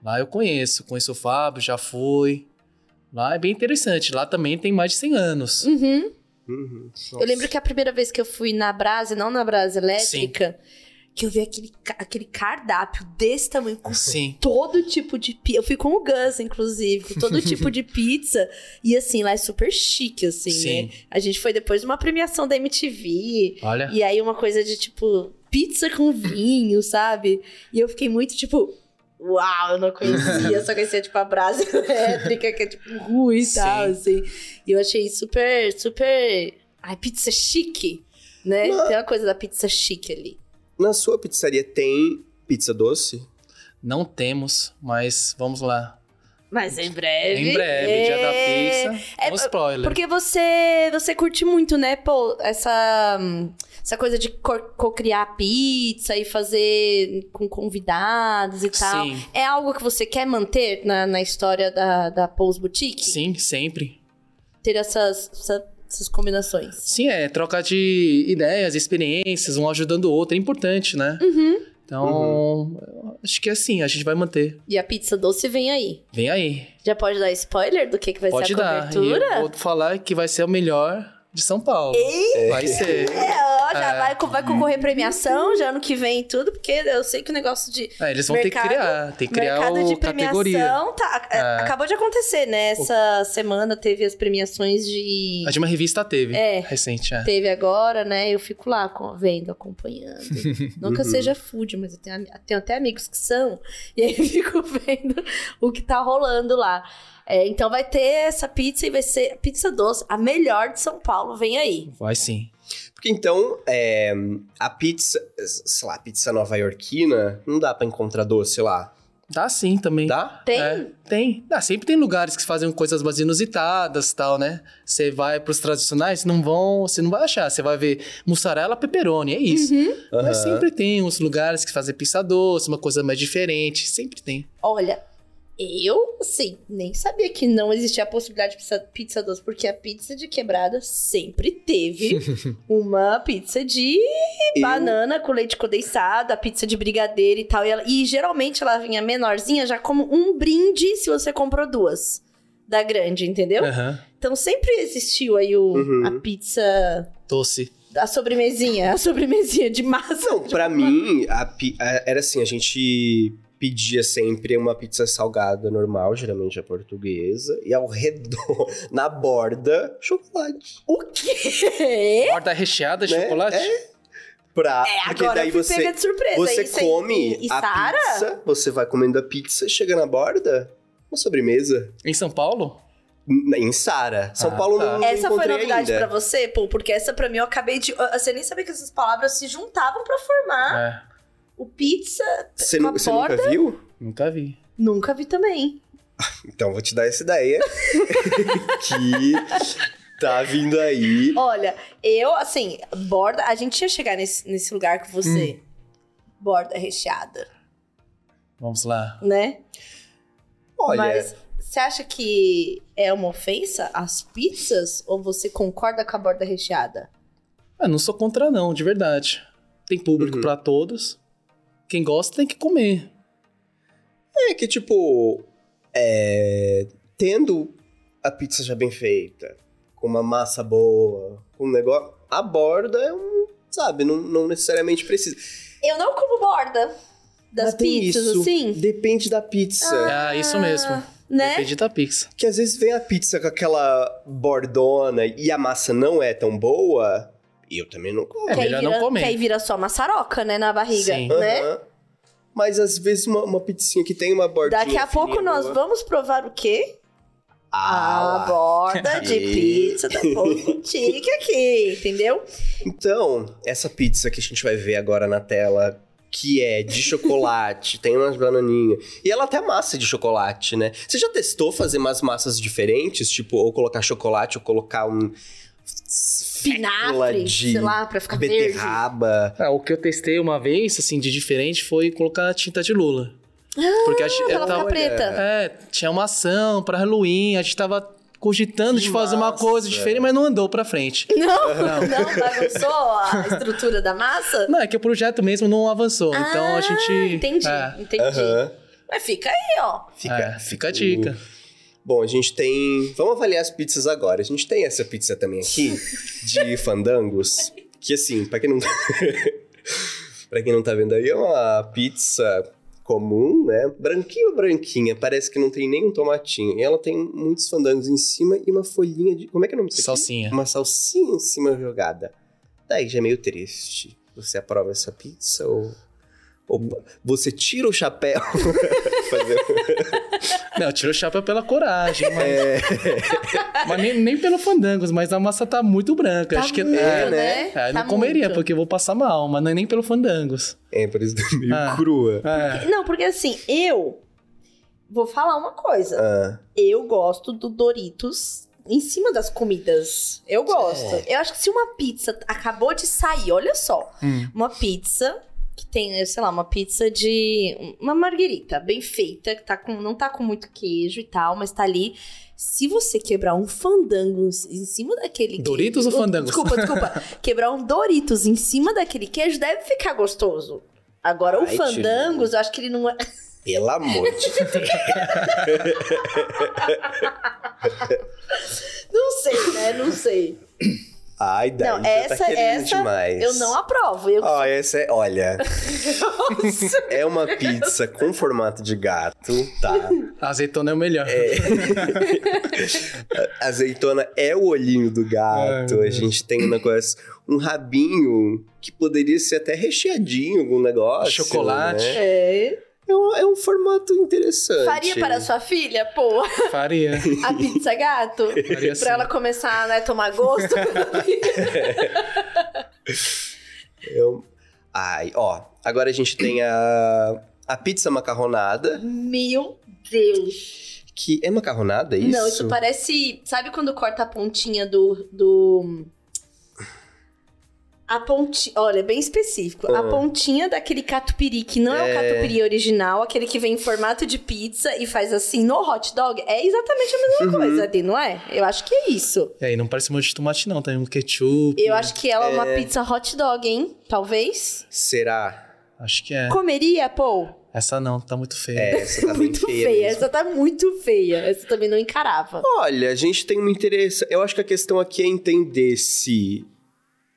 Lá eu conheço, conheço o Fábio, já fui. Lá é bem interessante, lá também tem mais de 100 anos. Uhum. uhum. Eu lembro que a primeira vez que eu fui na Brasa, não na Brasa Elétrica, que eu vi aquele, aquele cardápio desse tamanho, com <laughs> Sim. todo tipo de pizza. Eu fui com o Gus, inclusive, com todo tipo de <laughs> pizza. E assim, lá é super chique, assim, Sim. né? A gente foi depois de uma premiação da MTV. Olha. E aí uma coisa de tipo, pizza com vinho, sabe? E eu fiquei muito tipo. Uau, eu não conhecia, só conhecia, tipo, a brasa <laughs> elétrica, que é, tipo, ruim e Sim. tal, assim. E eu achei super, super... Ai, pizza chique. né? Não. Tem uma coisa da pizza chique ali. Na sua pizzaria tem pizza doce? Não temos, mas vamos lá. Mas em breve. Em breve, é... dia da pizza. É, um spoiler. Porque você, você curte muito, né, pô, essa, essa coisa de co- co-criar pizza e fazer com convidados e tal. Sim, É algo que você quer manter na, na história da, da Pose Boutique? sim, sempre. Ter essas, essa- essas combinações. Sim, é trocar de ideias, experiências, um ajudando o outro, é importante, né? Uhum. Então, eu acho que é assim, a gente vai manter. E a pizza doce vem aí. Vem aí. Já pode dar spoiler do que, que vai Pode ser a dar. Cobertura? eu vou falar que vai ser o melhor de São Paulo. Vai ser. É, ó, já É. vai, vai concorrer premiação já ano que vem e tudo, porque eu sei que o negócio de É, eles vão Mercado- ter que criar. Tem que criar mercado de o categoria. premiação tá, é, É. acabou de acontecer, né? Essa semana teve as premiações de A de uma revista teve. É. Recente, é. teve agora, né? Eu fico lá vendo, acompanhando. <laughs> Não que eu seja food, mas eu tenho, tenho até amigos que são. <laughs> E aí eu fico vendo o que tá rolando lá. É, então vai ter essa pizza e vai ser pizza doce, a melhor de São Paulo, vem aí. Vai sim. Porque então, é, a pizza, sei lá, pizza nova-iorquina, não dá pra encontrar doce lá. Dá sim também. Dá? Tem? É, tem. Ah, sempre tem lugares que fazem coisas mais inusitadas e tal, né? Você vai pros tradicionais, não vão, você não vai achar. Você vai ver mussarela, pepperoni, é isso. Mas Aham. sempre tem uns lugares que fazem pizza doce, uma coisa mais diferente. Sempre tem. Olha, eu, assim, nem sabia que não existia a possibilidade de pizza, pizza doce, porque a pizza de quebrada sempre teve <laughs> uma pizza de Eu- banana com leite condensado, a pizza de brigadeiro e tal. E, ela- e geralmente ela vinha menorzinha, já como um brinde se você comprou duas. Da grande, entendeu? Aham. Então sempre existiu aí o, Uhum. a pizza. Doce. A sobremesinha, a sobremesinha de massa. Não, <laughs> pra mim, a a- era assim, a gente pedia sempre uma pizza salgada normal, geralmente a portuguesa, e ao redor, <laughs> na borda, chocolate. O quê? Borda recheada de Né? chocolate? É. Pra, É, porque agora daí eu fui você, pega de surpresa. você come e, e a Sara? pizza, você vai comendo a pizza, chega na borda, uma sobremesa. Em São Paulo? Em Sara. São Ah, Paulo tá. não, Essa foi novidade ainda. pra você, pô, porque essa pra mim eu acabei de. Você nem sabia que essas palavras se juntavam pra formar É. o pizza. Você, nu- nunca viu? Nunca vi. Nunca vi também. <laughs> Então vou te dar essa ideia. <laughs> que tá vindo aí. Olha, eu, assim, borda. A gente ia chegar nesse, nesse lugar com você. Borda recheada, Vamos lá. né? Olha, Mas você acha que é uma ofensa as pizzas? Ou você concorda com a borda recheada? Ah, não sou contra não, de verdade. Tem público Uhum. pra todos. Quem gosta tem que comer. é que tipo. é, tendo a pizza já bem feita, com uma massa boa, com um negócio. A borda é um. Sabe, não, não necessariamente precisa. Eu não como borda das Mas tem pizzas, isso. assim. Depende da pizza. Ah, isso mesmo. Né? Depende da pizza. Que às vezes vem a pizza com aquela bordona e a massa não é tão boa. E eu também não como. É que melhor vira, não comer. Que aí vira só maçaroca, né, na barriga, Sim. né? Mas às vezes uma, uma pizzinha que tem uma bordinha Daqui a pouco nós boa. vamos provar o quê? Ah, a borda <laughs> de pizza da <laughs> Pose Boutique aqui, entendeu? Então, essa pizza que a gente vai ver agora na tela, que é de <laughs> chocolate, tem umas bananinhas. E ela até massa de chocolate, né? Você já testou fazer umas massas diferentes? Tipo, ou colocar chocolate, ou colocar um. Vinagre, de sei lá, pra ficar verde. beterraba. Ah, o que eu testei uma vez, assim, de diferente, foi colocar tinta de lula. Porque a ela tava- preta. É, tinha uma ação pra Halloween, a gente tava cogitando Que de fazer uma massa. coisa diferente, mas não andou pra frente. <laughs> Não, não, bagunçou a estrutura da massa? Não, é que o projeto mesmo não avançou, então Ah, a gente... Entendi, É, entendi. Aham. Mas fica aí, ó. Fica, é, fica a dica. Bom, a gente tem. Vamos avaliar as pizzas agora. A gente tem essa pizza também aqui, de <laughs> fandangos. Que assim, pra quem não. <laughs> pra quem não tá vendo aí, é uma pizza comum, né? Branquinha ou branquinha? Parece que não tem nem um tomatinho. E ela tem muitos fandangos em cima e uma folhinha de. Como é que é o nome disso? aqui? Salsinha. Uma salsinha em cima jogada. Daí já é meio triste. Você aprova essa pizza ou. Ou você tira o chapéu. <laughs> Fazer- <laughs> Não, eu tiro o chapéu pela coragem, mas. É. <laughs> mas nem, nem pelo fandangos, mas a massa tá muito branca. Tá Acho que muito, é, né? É, eu Tá não comeria, muito. porque eu vou passar mal, mas não é nem pelo fandangos. É, por isso tá meio Ah. crua. É. Não, porque assim, eu vou falar uma coisa. Ah, Eu gosto do Doritos em cima das comidas. Eu gosto. É. Eu acho que se uma pizza acabou de sair, olha só, Hum. uma pizza que tem, sei lá, uma pizza de uma marguerita bem feita, que tá com, não tá com muito queijo e tal, mas tá ali. Se você quebrar um fandango em cima daquele Doritos ou queijo- fandangos? Desculpa, desculpa. <laughs> quebrar um Doritos em cima daquele queijo deve ficar gostoso. Agora, o Ai, fandangos, eu acho que ele não é. <laughs> pelo amor de Deus. Não sei, né? Não sei. <laughs> Ai, daí Não, já essa- tá querendo essa demais. Eu não aprovo. Eu... Ó, essa é, olha, é uma pizza com formato de gato, tá? A azeitona é o melhor. <laughs> A azeitona é o olhinho do gato. Ai, a gente tem um negócio, um rabinho que poderia ser até recheadinho algum negócio. Chocolate. né? É. É, um, é um formato interessante. Faria para sua filha, pô, Faria. a pizza gato? <laughs> Faria sim. pra ela começar né, a tomar gosto. <laughs> Eu- Ai, ó. Agora a gente tem a, a pizza macarronada, Meu Deus. que é macarronada, é isso? Não, isso parece. Sabe quando corta a pontinha do. do... A pontinha. Olha, é bem específico. A Ah. pontinha daquele catupiry, que não é, o É. catupiry original, aquele que vem em formato de pizza e faz assim no hot dog, é exatamente a mesma Uhum. coisa ali, não é? Eu acho que é isso. E aí, não parece molho de tomate, não. Tem um ketchup. Eu acho que ela é uma pizza hot dog, hein? Talvez. Será? Acho que é. Comeria, pô? Essa não, tá muito feia. É, essa tá <laughs> bem muito feia. feia. Essa tá muito feia. Essa também não encarava. Olha, a gente tem um interesse. Eu acho que a questão aqui é entender se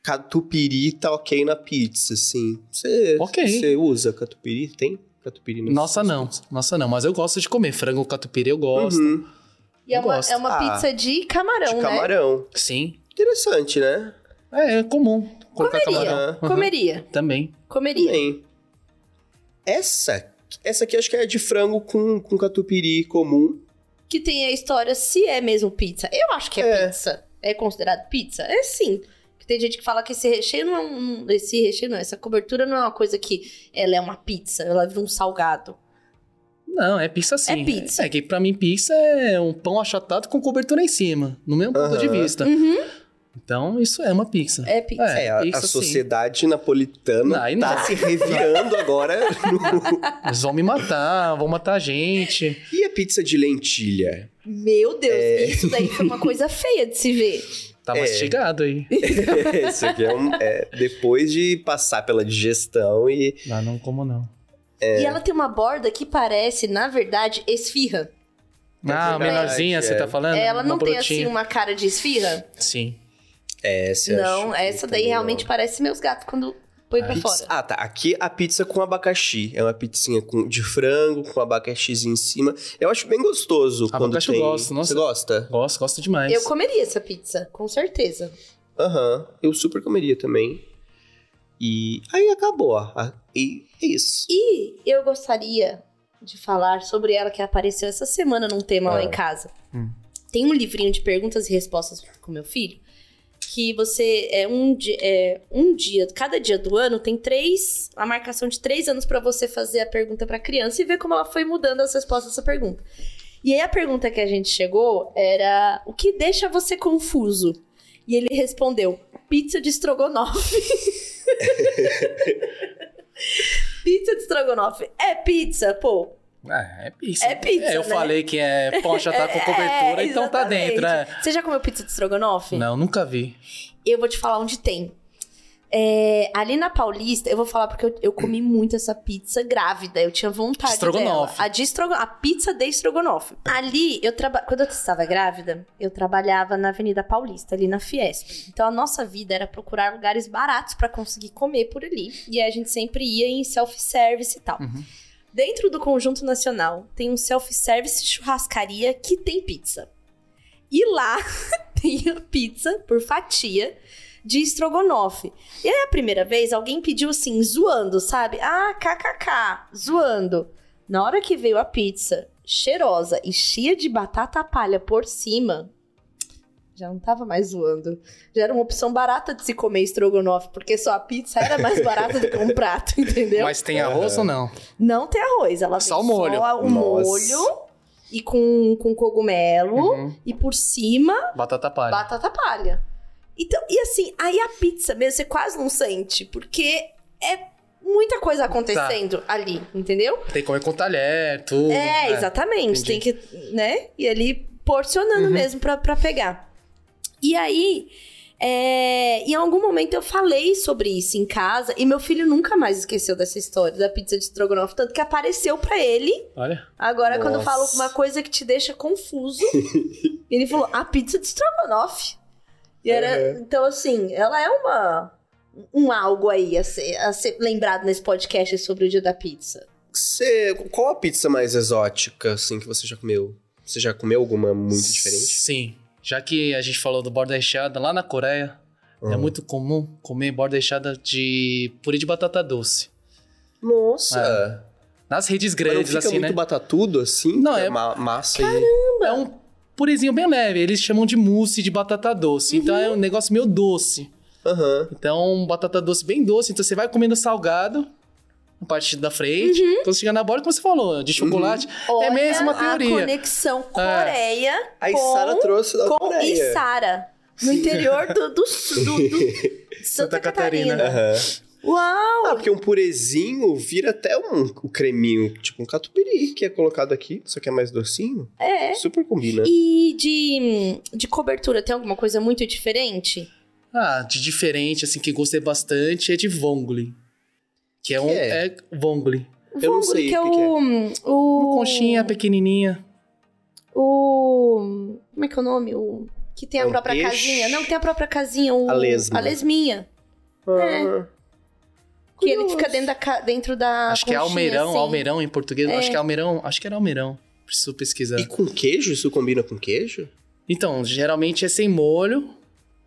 catupiry tá ok na pizza, assim. Você Ok. você usa catupiry? Tem catupiry na Nossa, não. pizza? Nossa, não. Mas eu gosto de comer. Frango catupiry eu gosto. Uhum, E é Eu uma, gosto. é uma Ah, pizza de camarão, de né? camarão. Sim. Interessante, né? É, é comum. Comeria. camarão. Uhum. Comeria. Também. Comeria. Também. Essa, essa aqui acho que é de frango com, com catupiry comum. Que tem a história se é mesmo pizza. Eu acho que é, É. pizza. É considerado pizza? É sim. Tem gente que fala que esse recheio não é um. Esse recheio não, essa cobertura não é uma coisa que ela é uma pizza, ela vira um salgado. Não, é pizza sim. É pizza. É que pra mim pizza é um pão achatado com cobertura em cima. No meu ponto de vista. Uhum. Então, isso é uma pizza. É pizza. É, a, a pizza, sim. sociedade napolitana Aí tá não. se revirando agora. <laughs> no- Eles vão me matar, vão matar a gente. E a pizza de lentilha? Meu Deus, É. isso daí foi uma coisa feia de se ver. Tá É. mastigado aí. <laughs> Esse aqui é um. é, depois de passar pela digestão e. Ah, não como não. É. E ela tem uma borda que parece, na verdade, esfirra. Ah, a verdade, menorzinha, você é. tá falando? Ela não tem brotinha. assim uma cara de esfirra? Sim. Essa não, essa daí realmente não. parece meus gatos quando põe pra Pizza- fora. Ah, tá. Aqui a pizza com abacaxi. É uma pizzinha com, de frango, com abacaxizinho em cima. Eu acho bem gostoso quando Abacaxi eu tem. gosto, nossa. Você gosta? Gosto, gosto demais. Eu comeria essa pizza, com certeza. Aham. Eu super comeria também. E aí acabou. ó. Ah, E é isso. E eu gostaria de falar sobre ela que apareceu essa semana num tema lá Ah. em casa. Hum. Tem um livrinho de perguntas e respostas com meu filho. Que você é um, é um dia, cada dia do ano tem três, a marcação de três anos pra você fazer a pergunta pra criança e ver como ela foi mudando as respostas dessa pergunta. E aí a pergunta que a gente chegou era: o que deixa você confuso? E ele respondeu: pizza de estrogonofe. <laughs> pizza de estrogonofe é pizza, pô. É, é pizza. É pizza, É, eu né? falei que é pão achatado <laughs> com cobertura, então tá dentro, é. Você já comeu pizza de estrogonofe? Não, nunca vi. Eu vou te falar onde tem. É, ali na Paulista, eu vou falar porque eu, eu comi muito essa pizza grávida. Eu tinha vontade Estrogonofe. dela. A, de estrogo- a pizza de estrogonofe. Ali, eu traba... quando eu estava grávida, eu trabalhava na Avenida Paulista, ali na Fiesp. Então a nossa vida era procurar lugares baratos pra conseguir comer por ali. E a gente sempre ia em self-service e tal. Uhum. Dentro do Conjunto Nacional, tem um self-service churrascaria que tem pizza. E lá <laughs> tem a pizza por fatia de estrogonofe. E aí, a primeira vez, alguém pediu assim, zoando, sabe? Ah, kkk, zoando. Na hora que veio a pizza, cheirosa e cheia de batata palha por cima, já não tava mais zoando. Já era uma opção barata de se comer estrogonofe, porque só a pizza era mais barata do que um prato, <laughs> entendeu? Mas tem arroz ou não? Não tem arroz, ela Só o molho. Só o Nossa. molho e com, com cogumelo Uhum. e por cima Batata palha. batata palha. Então, e assim, aí a pizza mesmo você quase não sente, porque é muita coisa acontecendo ali, entendeu? Tem que comer com talher, tudo. É, exatamente. entendi. Tem que, né? E ali porcionando Uhum. mesmo pra, pra pegar. E aí, é, em algum momento eu falei sobre isso em casa e meu filho nunca mais esqueceu dessa história da pizza de estrogonofe, tanto que apareceu pra ele. Olha. Agora, quando eu Nossa. falo uma coisa que te deixa confuso, <laughs> ele falou: a pizza de estrogonofe. E era, Uhum. Então, assim, ela é uma. Um algo aí a ser, a ser lembrado nesse podcast sobre o dia da pizza. Você, qual a pizza mais exótica, assim, que você já comeu? Você já comeu alguma muito diferente? Sim. Já que a gente falou do borda recheada, lá na Coreia é Hum. muito comum comer borda recheada de purê de batata doce. Nossa! Nas redes Mas não grandes, fica assim, muito né? batatudo, assim? Não, que é- ma- massa e... É um purezinho bem leve. Eles chamam de mousse de batata doce. Então Uhum. é um negócio meio doce. Aham. Então, batata doce bem doce. Então você vai comendo salgado na parte da frente. Uhum. Chegar na borda, como você falou, de chocolate. é mesmo uma a teoria. conexão Coreia A com, Sara trouxe da com Coreia. Içara, no interior do, do, sul- do, do <laughs> Santa, Santa Catarina. Catarina. Aham. Uau! Ah, porque um purezinho vira até um, um creminho, tipo um catupiry que é colocado aqui, só que é mais docinho. É. Super combina. E de, de cobertura, tem alguma coisa muito diferente? Ah, de diferente, assim, que gostei bastante é de vongli. Que é um. Que é? É vongli. Eu não Vongole, sei que é o que que é. o. Uma conchinha pequenininha. O. Como é que é o nome? O. Que tem a É própria peixe? casinha. Não, que tem a própria casinha. O, A lesma. A lesminha. Ah, Que ele fica dentro da, ca- dentro da acho que é almeirão, assim. almeirão em português. É. Acho que é almeirão. Acho que era almeirão. Preciso pesquisar. E com queijo? Isso combina com queijo? Então, geralmente é sem molho,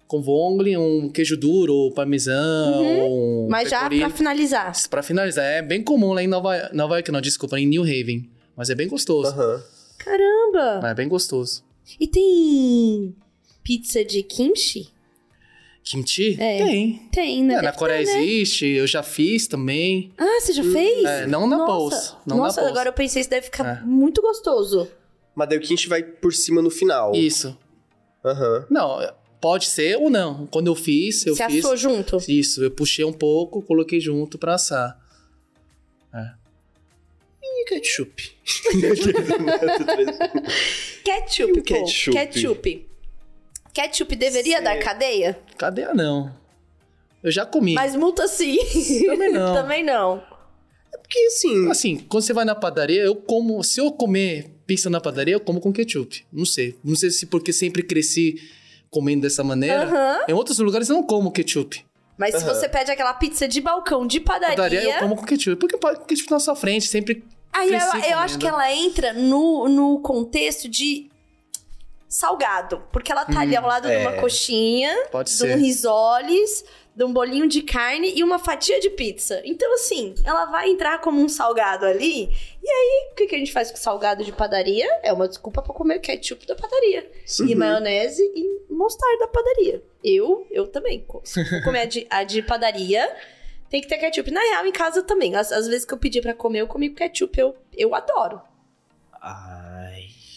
com vongli, um queijo duro, ou parmesão, ou um Uhum. Mas já pecorino. pra finalizar. Pra finalizar, é bem comum lá em Nova, Nova York, não, desculpa, em New Haven. Mas é bem gostoso. Aham. Caramba! É bem gostoso. E tem pizza de kimchi? Kimchi? É. Tem. Tem, né? É, na Coreia ter, né? existe, eu já fiz também. Ah, você já fez? É, não na Nossa. bolsa, não na Nossa, bolsa. agora eu pensei, isso deve ficar É. muito gostoso. Mas daí o quente vai por cima no final. Isso. Aham. Não, pode ser ou não. Quando eu fiz, eu você fiz. assou junto? Isso, eu puxei um pouco, coloquei junto pra assar. E ketchup? <laughs> Ketchup, E pô. ketchup? Ketchup. Ketchup deveria Cê- dar cadeia? Cadeia não. Eu já comi. Mas multa sim. Também não. <laughs> Também não. Porque assim, Assim, quando você vai na padaria, eu como. Se eu comer pizza na padaria, eu como com ketchup. Não sei. Não sei se porque sempre cresci comendo dessa maneira. Aham. Em outros lugares eu não como ketchup. Mas se Aham. você pede aquela pizza de balcão de padaria, Padaria eu como com ketchup. Porque pode ketchup na sua frente, sempre. aí eu, cresci eu acho que ela entra no, no contexto de salgado. Porque ela tá ali ao lado de uma é. coxinha, Pode de um ser. risoles, de um bolinho de carne e uma fatia de pizza. Então, assim, ela vai entrar como um salgado ali. E aí, o que, que a gente faz com salgado de padaria? É uma desculpa pra comer ketchup da padaria. E maionese e mostarda da padaria. Eu, eu também. Se <laughs> for comer a de, a de padaria, tem que ter ketchup. Na real, em casa também. Às, às vezes que eu pedi pra comer, eu comi com ketchup. Eu, eu adoro. Ai.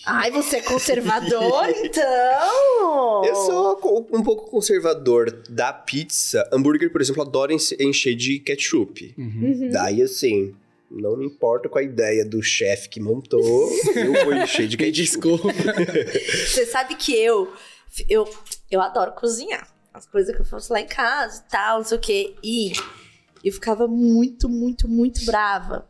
Ai, você é conservador, <laughs> então? Eu sou um pouco conservador da pizza. Hambúrguer, por exemplo, adoro enche- encher de ketchup. Uhum. Daí, assim, não me importa com a ideia do chefe que montou, eu vou encher de <laughs> ketchup. desculpa. <laughs> Você sabe que eu, eu, eu adoro cozinhar. As coisas que eu faço lá em casa e tal, não sei o quê. E eu ficava muito, muito, muito brava.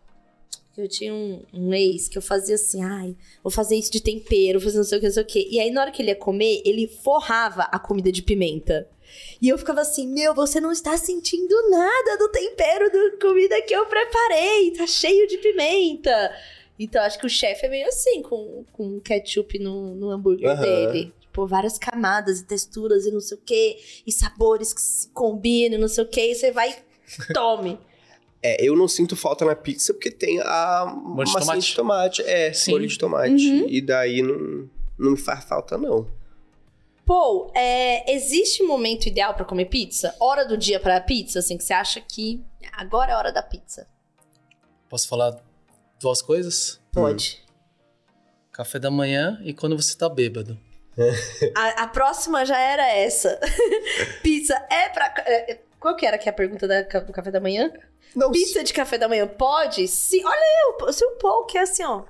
Eu tinha um, um ex que eu fazia assim, ai, vou fazer isso de tempero, vou fazer não sei o que, não sei o que. E aí, na hora que ele ia comer, ele forrava a comida de pimenta. E eu ficava assim, meu, você não está sentindo nada do tempero da comida que eu preparei, tá cheio de pimenta. Então, acho que o chefe é meio assim, com, com ketchup no, no hambúrguer Aham. dele. Tipo, várias camadas e texturas e não sei o que, e sabores que se combinam, não sei o que, e você vai, tome. É, eu não sinto falta na pizza porque tem a Molho de tomate. de tomate. É, Sim. molho de tomate. E daí não, não me faz falta, não. Pô, é, existe um momento ideal pra comer pizza? Hora do dia pra pizza, assim, que você acha que agora é a hora da pizza? Posso falar duas coisas? Pode. Café da manhã e quando você tá bêbado. <laughs> A, a próxima já era essa. <laughs> pizza é pra. Qual que era que é a pergunta da- do café da manhã? Não, Pizza de café da manhã pode? Sim. Olha aí, o seu Paul, que é assim, ó.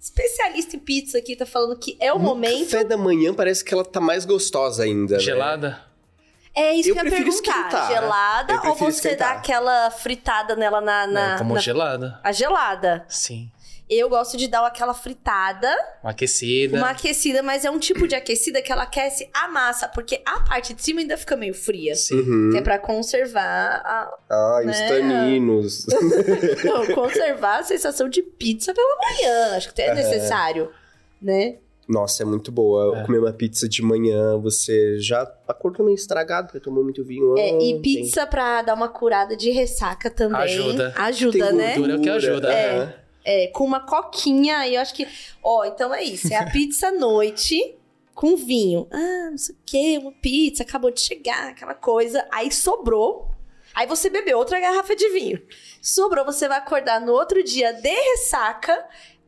Especialista em pizza aqui, tá falando que é o no momento. café da manhã parece que ela tá mais gostosa ainda, né? Gelada? É isso Eu que eu ia prefiro perguntar. esquentar. Gelada Eu ou você esquentar. dá aquela fritada nela na. na, Não, como na- gelada. A gelada. Sim. Eu gosto de dar aquela fritada, Uma aquecida. uma aquecida, mas é um tipo de aquecida que ela aquece a massa, porque a parte de cima ainda fica meio fria. Sim. Uhum. Que é pra conservar a. Os Né? taninos. <laughs> Não, <laughs> conservar a sensação de pizza pela manhã. Acho que é necessário, né? Nossa, é muito boa. É. Comer uma pizza de manhã, você já acordou meio estragado, porque tomou muito vinho. É, Ah, e pizza pra dar uma curada de ressaca também. Ajuda. Ajuda, tem né? gordura. é o que ajuda. aham. É, com uma coquinha, e eu acho que. Ó, então é isso. É a pizza à noite com vinho. Ah, não sei o quê, uma pizza, acabou de chegar, aquela coisa. Aí sobrou. Aí você bebeu outra garrafa de vinho. Sobrou, você vai acordar no outro dia de ressaca.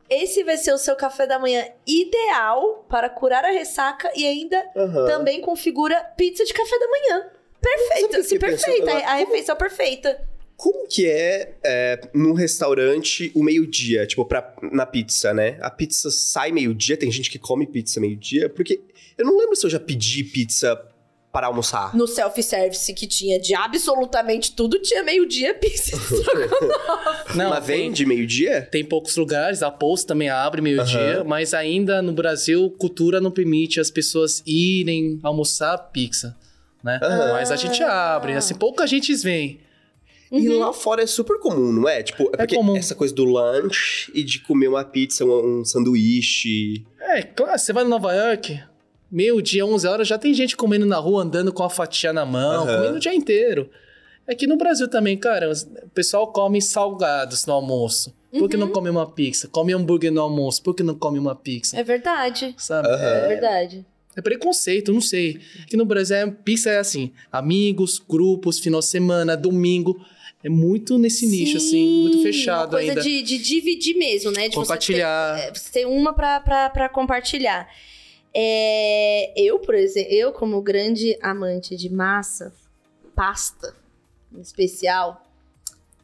Esse vai ser o seu café da manhã ideal para curar a ressaca e ainda Aham. também configura pizza de café da manhã. Perfeita, se perfeita. A refeição perfeita. Como que é, é num restaurante o meio-dia, tipo, pra, na pizza, né? A pizza sai meio-dia, tem gente que come pizza meio-dia, porque eu não lembro se eu já pedi pizza para almoçar. No self-service que tinha de absolutamente tudo, tinha meio-dia pizza. <laughs> Não, Mas vende meio-dia? tem poucos lugares, a Post também abre meio-dia, Aham. mas ainda no Brasil, cultura não permite as pessoas irem almoçar pizza, né? Aham. Mas a gente abre, assim, pouca gente vem. E Uhum. lá fora é super comum, não é? Tipo, é porque comum. essa coisa do lanche e de comer uma pizza, um, um sanduíche. É, claro, você vai em Nova York, meio-dia, 11 horas, já tem gente comendo na rua, andando com a fatia na mão, Aham. comendo o dia inteiro. Aqui no Brasil também, cara, o pessoal come salgados no almoço. Por que não come uma pizza? Come hambúrguer no almoço, por que não come uma pizza? É verdade. Sabe? Aham. É verdade. É preconceito, não sei. Aqui no Brasil, é, pizza é assim: amigos, grupos, final de semana, domingo. É muito nesse nicho, assim, muito Sim, fechado coisa ainda. De, de dividir mesmo, né? De Compartilhar. Você ter, é, você ter uma pra compartilhar. É, eu, por exemplo, eu como grande amante de massa, pasta, em especial,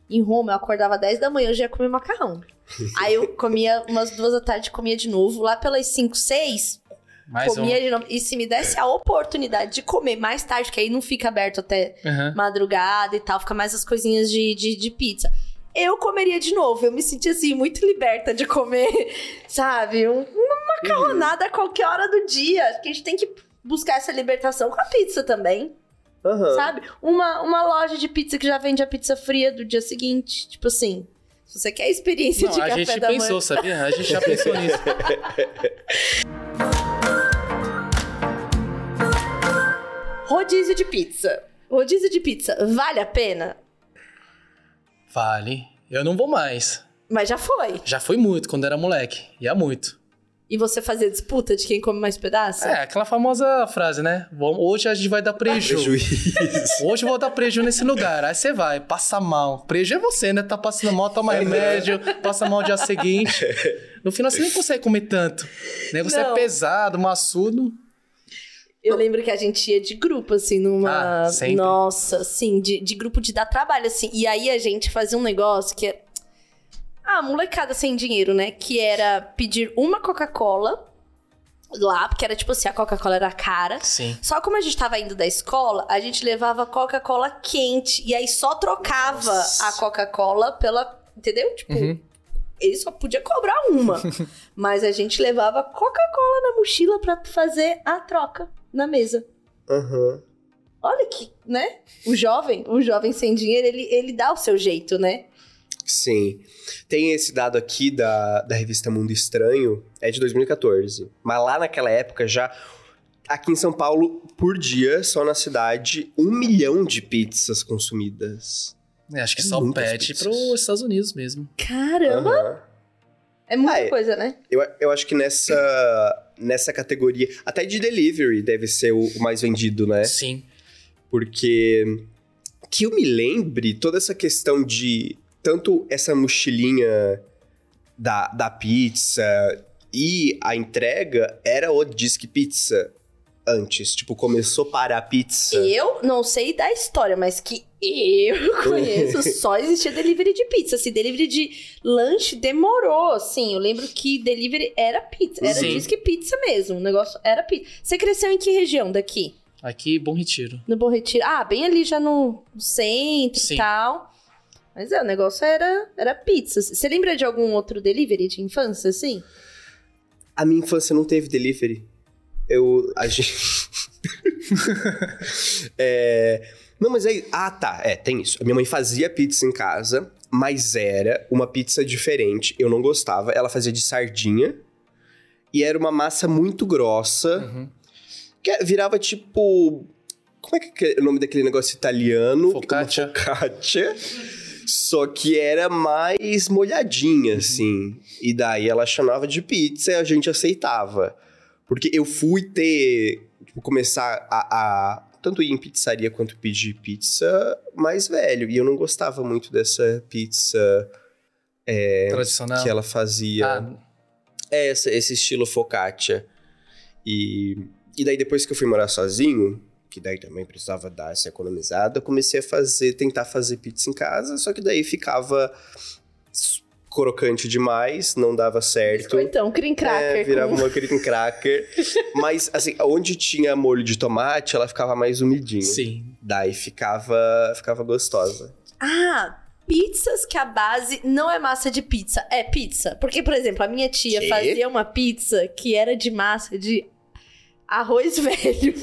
em Roma eu acordava 10 da manhã, eu já ia comer macarrão. <laughs> Aí eu comia umas duas da tarde, comia de novo. Lá pelas 5, 6, Mais um. comia de novo. E se me desse a oportunidade de comer mais tarde, que aí não fica aberto até Aham. madrugada e tal, fica mais as coisinhas de, de, de pizza. Eu comeria de novo, eu me senti assim, muito liberta de comer, <laughs> sabe? Um- uma macarronada a qualquer hora do dia. Acho que a gente tem que buscar essa libertação com a pizza também, Aham. sabe? Uma, uma loja de pizza que já vende a pizza fria do dia seguinte. Tipo assim, se você quer a experiência Não, de a café gente da pensou, manhã. sabia? A gente já pensou <laughs> nisso. <laughs> Rodízio de pizza. Rodízio de pizza, vale a pena? Vale. Eu não vou mais. Mas já foi. Já foi muito quando era moleque. Ia muito. E você fazia disputa de quem come mais pedaço? É, aquela famosa frase, né? Hoje a gente vai dar preju. Prejuízo. Hoje eu vou dar preju nesse lugar. Aí você vai, passa mal. Preju é você, né? Tá passando mal, toma remédio, passa mal no dia seguinte. No final você nem consegue comer tanto. O negócio Não. é pesado, maçudo. Eu lembro que a gente ia de grupo, assim, numa. Ah, sempre. Nossa, assim, de, de grupo de dar trabalho, assim. E aí a gente fazia um negócio que é. Ah, molecada sem dinheiro, né? Que era pedir uma Coca-Cola lá, porque era tipo assim, a Coca-Cola era cara. Sim. Só como a gente tava indo da escola, a gente levava Coca-Cola quente. E aí só trocava Nossa. a Coca-Cola pela. Entendeu? Tipo, Uhum. ele só podia cobrar uma. <laughs> mas a gente levava Coca-Cola na mochila pra fazer a troca na mesa. Aham. Olha que, né? O jovem, o jovem sem dinheiro, ele, ele dá o seu jeito, né? Sim. Tem esse dado aqui da, da revista Mundo Estranho, é de 2014. Mas lá naquela época já. Aqui em São Paulo, por dia, só na cidade, um milhão de pizzas consumidas. É, acho que É só pede para os Estados Unidos mesmo. Caramba! Aham. É muita Ah, é. coisa, né? Eu, eu acho que nessa, nessa categoria, até de delivery deve ser o, o mais vendido, né? Sim. Porque que eu me lembre, toda essa questão de tanto essa mochilinha da, da pizza e a entrega era o Disque Pizza antes. Tipo, começou para a pizza. Eu não sei da história, mas que eu <laughs> conheço, <laughs> só existia delivery de pizza. Se delivery de lanche demorou, assim. Eu lembro que delivery era pizza. Era Sim. diz que pizza mesmo. O negócio era pizza. Você cresceu em que região daqui? Aqui, Bom Retiro. No Bom Retiro. Ah, bem ali já no centro Sim. e tal. Mas é, o negócio era, era pizza. Você lembra de algum outro delivery de infância, assim? A minha infância não teve delivery. Eu. A gente. <laughs> é. Não, mas aí. Ah, tá. É, tem isso. A minha mãe fazia pizza em casa, mas era uma pizza diferente. Eu não gostava. Ela fazia de sardinha. E era uma massa muito grossa. Uhum. Que virava tipo. Como é que é o nome daquele negócio italiano? Focaccia. Focaccia. Só que era mais molhadinha, Uhum. assim. E daí ela chamava de pizza e a gente aceitava. Porque eu fui ter. Tipo, começar a, a tanto ir em pizzaria quanto pedir pizza mais velho. E eu não gostava muito dessa pizza Tradicional. que ela fazia. Ah, É, essa- esse estilo focaccia. E, e daí depois que eu fui morar sozinho, que daí também precisava dar essa economizada, eu comecei a fazer, tentar fazer pizza em casa, só que daí ficava crocante demais, não dava certo. Ou então, cream cracker. É, virava com- uma cream cracker. <laughs> Mas, assim, onde tinha molho de tomate, ela ficava mais umidinha. sim. Daí ficava, ficava gostosa. Ah, pizzas que a base não é massa de pizza, é pizza. Porque, por exemplo, a minha tia Quê? fazia uma pizza que era de massa de arroz <laughs> velho.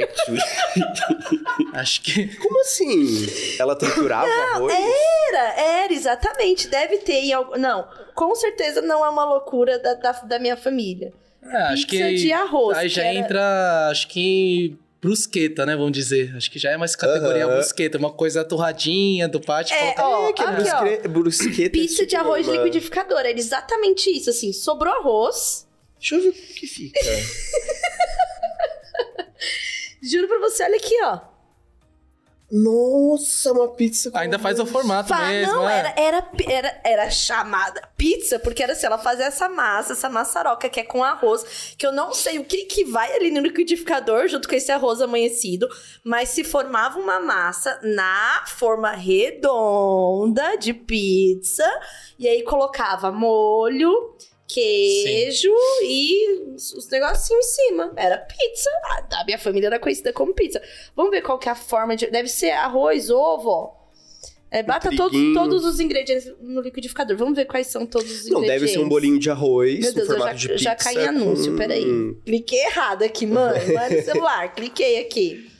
<laughs> Acho que. Como assim? Ela triturava arroz? Era, era, exatamente. Deve ter em algum. Não, com certeza não é uma loucura da, da, da minha família. É, acho Pizza que. de arroz. Aí já era- entra, acho que brusqueta, né? Vamos dizer. Acho que já é mais categoria Aham. brusqueta. Uma coisa torradinha do pátio. É, coloca- ó, É, que é aqui, ó. brusque- brusqueta. Pizza é de arroz uma- liquidificador. Era exatamente isso, assim. Sobrou arroz. Deixa eu ver como que fica. <laughs> Juro pra você, olha aqui, ó. Nossa, uma pizza com Ainda faz o formato Fa- mesmo, não, é. era, era, era, era chamada pizza, porque era assim, ela fazia essa massa, essa maçaroca que é com arroz, que eu não sei o que que vai ali no liquidificador junto com esse arroz amanhecido, mas se formava uma massa na forma redonda de pizza, e aí colocava molho, queijo e os os negocinhos em cima. Era pizza. A a minha família era conhecida como pizza. Vamos ver qual que é a forma de... Deve ser arroz, ovo, ó. É, bata todos, todos os ingredientes no liquidificador. Vamos ver quais são todos os Não, ingredientes. deve ser um bolinho de arroz Meu no Deus, eu formato já, de pizza. já caí em anúncio, com- peraí. Cliquei errado aqui, mãe. Vai no celular. <laughs> Cliquei aqui.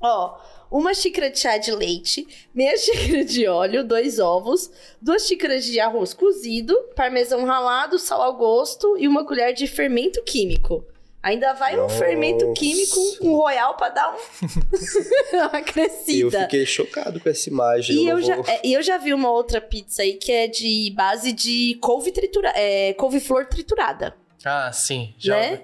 Ó, uma xícara de chá de leite, meia <laughs> xícara de óleo, dois ovos, duas xícaras de arroz cozido, parmesão ralado, sal ao gosto e uma colher de fermento químico. Ainda vai um Nossa. fermento químico, um royal pra dar um... <laughs> uma Eu crescida. fiquei chocado com essa imagem. E eu eu, já, vou- é, eu já vi uma outra pizza aí que é de base de couve triturada, é, couve-flor triturada, Ah, sim. Já. né?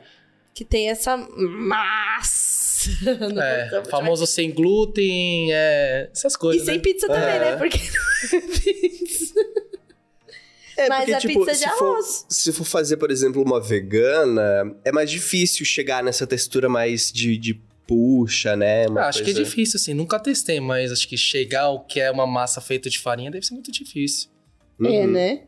Que tem essa massa. <laughs> É, famoso sem glúten, é, essas E coisas. sem né? pizza também, Aham. né? Porque não é pizza. É, <laughs> Mas porque, a tipo, pizza de se for- arroz. se for fazer, por exemplo, uma vegana, é mais difícil chegar nessa textura mais de, de puxa, né? Uma Ah, acho que é coisa- difícil, assim. Nunca testei, mas acho que chegar ao que é uma massa feita de farinha deve ser muito difícil. É, Uhum. né?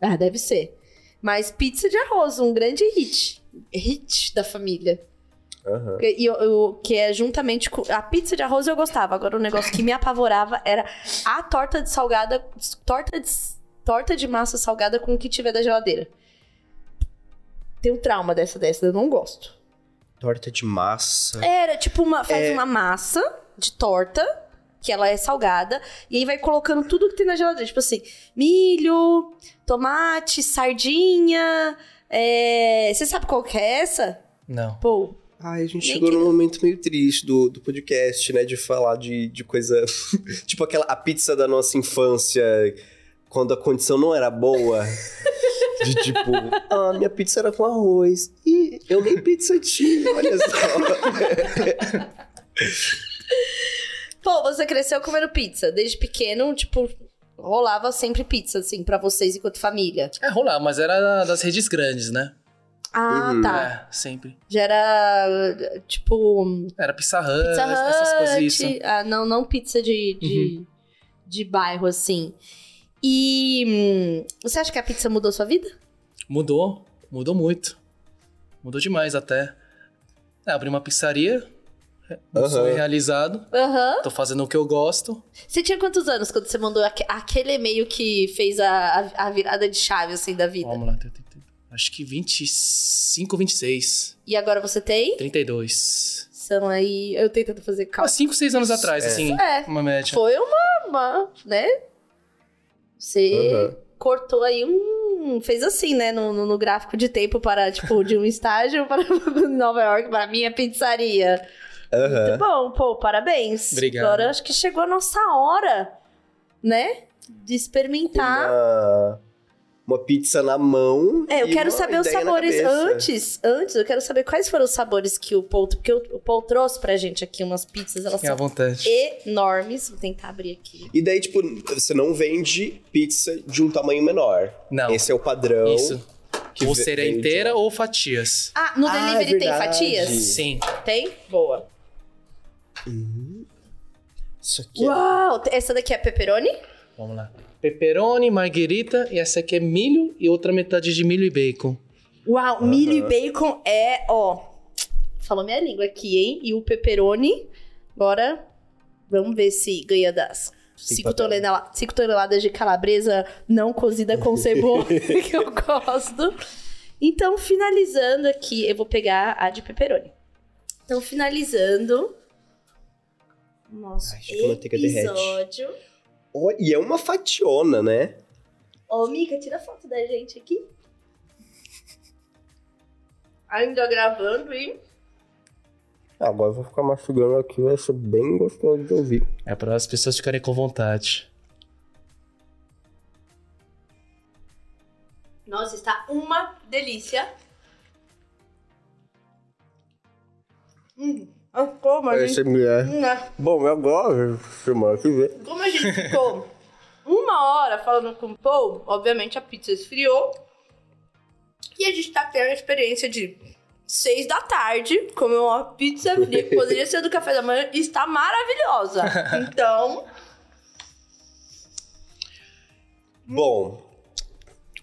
Ah, deve ser. Mas pizza de arroz, um grande hit. Hit da família. Aham. E eu, eu- que é juntamente com. A pizza de arroz eu gostava. Agora o negócio que me apavorava era a torta de salgada. Torta de, torta de massa salgada com o que tiver da geladeira. Tenho trauma dessa dessa, eu não gosto. Torta de massa. Era tipo uma. Faz É. uma massa de torta, que ela é salgada, e aí vai colocando tudo que tem na geladeira. Tipo assim, milho, tomate, sardinha. é, Você sabe qual que é essa? Não. Pô, Ai, a gente Nem chegou que- num momento meio triste do, do podcast, né? De falar de, de coisa. <laughs> tipo aquela a pizza da nossa infância, quando a condição não era boa. <laughs> De tipo, ah, minha pizza era com arroz. E eu nem pizza tinha, olha só. <laughs> Pô, você cresceu comendo pizza. Desde pequeno, tipo, rolava sempre pizza, assim, pra vocês enquanto família. É rolar, mas era das redes grandes, né? Ah, Uhum. tá. É, sempre. Já era, tipo, Era Pizza Hut, pizza essas coisas, isso. Hut. Ah, não, não pizza de, de, de bairro, assim. E hum, você acha que a pizza mudou sua vida? Mudou, mudou muito. Mudou demais até. É, abri uma pizzaria, um sonho realizado. Aham. Tô fazendo o que eu gosto. Você tinha quantos anos quando você mandou aque- aquele e-mail que fez a, a, virada de chave, assim, da vida? Vamos lá, tem- acho que 25, 26, E agora você tem? 32. São aí. Eu tentando fazer Há cálculo. 5, 6 anos atrás, É. assim, É. uma média. Foi uma, uma, né? Você Aham. cortou aí um. Fez assim, né? No, no, no gráfico de tempo para, tipo, de um <laughs> estágio para <laughs> Nova York, para minha pizzaria. Aham. Muito bom, pô, parabéns. Obrigado. Agora acho que chegou a nossa hora, né? De experimentar. Uma, uma pizza na mão. É, eu quero saber os sabores antes. Antes, eu quero saber quais foram os sabores que o Paul. Porque o, Paul trouxe pra gente aqui umas pizzas, elas Fiquem à são vontade. enormes. Vou tentar abrir aqui. E daí, tipo, você não vende pizza de um tamanho menor. Não. Esse é o padrão. Isso. que ou seria vende. inteira ou fatias. Ah, no Ah, delivery tem verdade. fatias? Sim. Tem? Boa. Isso aqui é Uau! Essa daqui é pepperoni? Vamos lá. Pepperoni, marguerita, e essa aqui é milho e outra metade de milho e bacon. Uau, milho e bacon é, ó. Falou minha língua aqui, hein? E o pepperoni. Agora, vamos ver se ganha das 5 papel. tonela- cinco toneladas de calabresa não cozida com <laughs> cebola, <laughs> que eu gosto. Então, finalizando aqui, eu vou pegar a de pepperoni. Então, finalizando. Nosso Ai, episódio. Ó, e é uma fationa, né? Ô, Mica, tira foto da gente aqui. Ainda gravando e. Agora eu vou ficar mastigando aqui, vai ser bem gostoso de ouvir. É para as pessoas ficarem com vontade. Nossa, está uma delícia. Hum, ah, como a gente, é. Hum, né? Bom, agora, semana que vem. como a gente ficou uma hora falando com o Paul, obviamente a pizza esfriou. E a gente tá tendo a experiência de seis da tarde comer uma pizza fria que poderia ser do café da manhã e está maravilhosa. Então, Bom,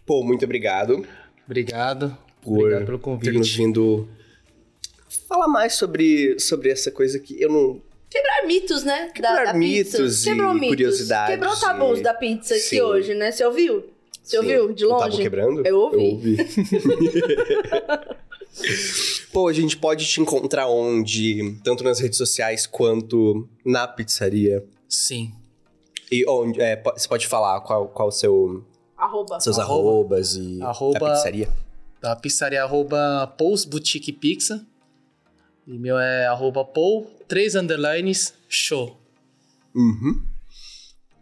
pô, muito obrigado Obrigado. por Obrigado pelo ter nos convite. vindo falar mais sobre, sobre essa coisa que eu não. quebrar mitos, né? Quebrar mitos e Quebrou mitos. curiosidades Quebrou tabus e- da pizza aqui Sim. hoje, né? Você ouviu? Você Sim. ouviu de longe? Tava quebrando? Eu ouvi. Eu ouvi. <laughs> Pô, a gente pode te encontrar onde? Tanto nas redes sociais quanto na pizzaria. Sim. E onde? É, você pode falar qual, qual o seu, Arroba. seus Arroba. arrobas e Arroba- a pizzaria. Da pizzaria arroba Pizza. E meu é arroba Paul, 3 underlines, show. Uhum.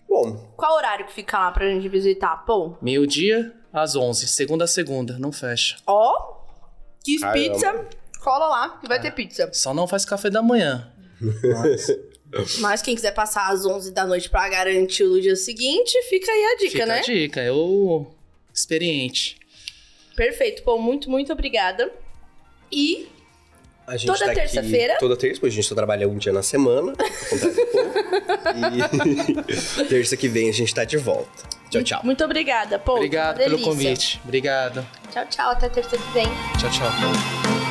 Bom, Qual horário que fica lá pra gente visitar? Pô, Meio-dia às 11, segunda a segunda, não fecha. ó, quis Caramba. pizza, cola lá que vai ter pizza. Só não faz café da manhã. Mas Mas quem quiser passar às 11 da noite pra garantir o dia seguinte, fica aí a dica, fica né? a dica, é o experiente. Perfeito, pô, muito, muito obrigada. E Toda tá terça-feira? Toda terça, pois a gente só trabalha um dia na semana. e <laughs> terça que vem a gente tá de volta. Tchau, tchau. muito obrigada, pô. Obrigado pelo convite. Obrigado. Tchau, tchau, até terça que vem. Tchau, tchau.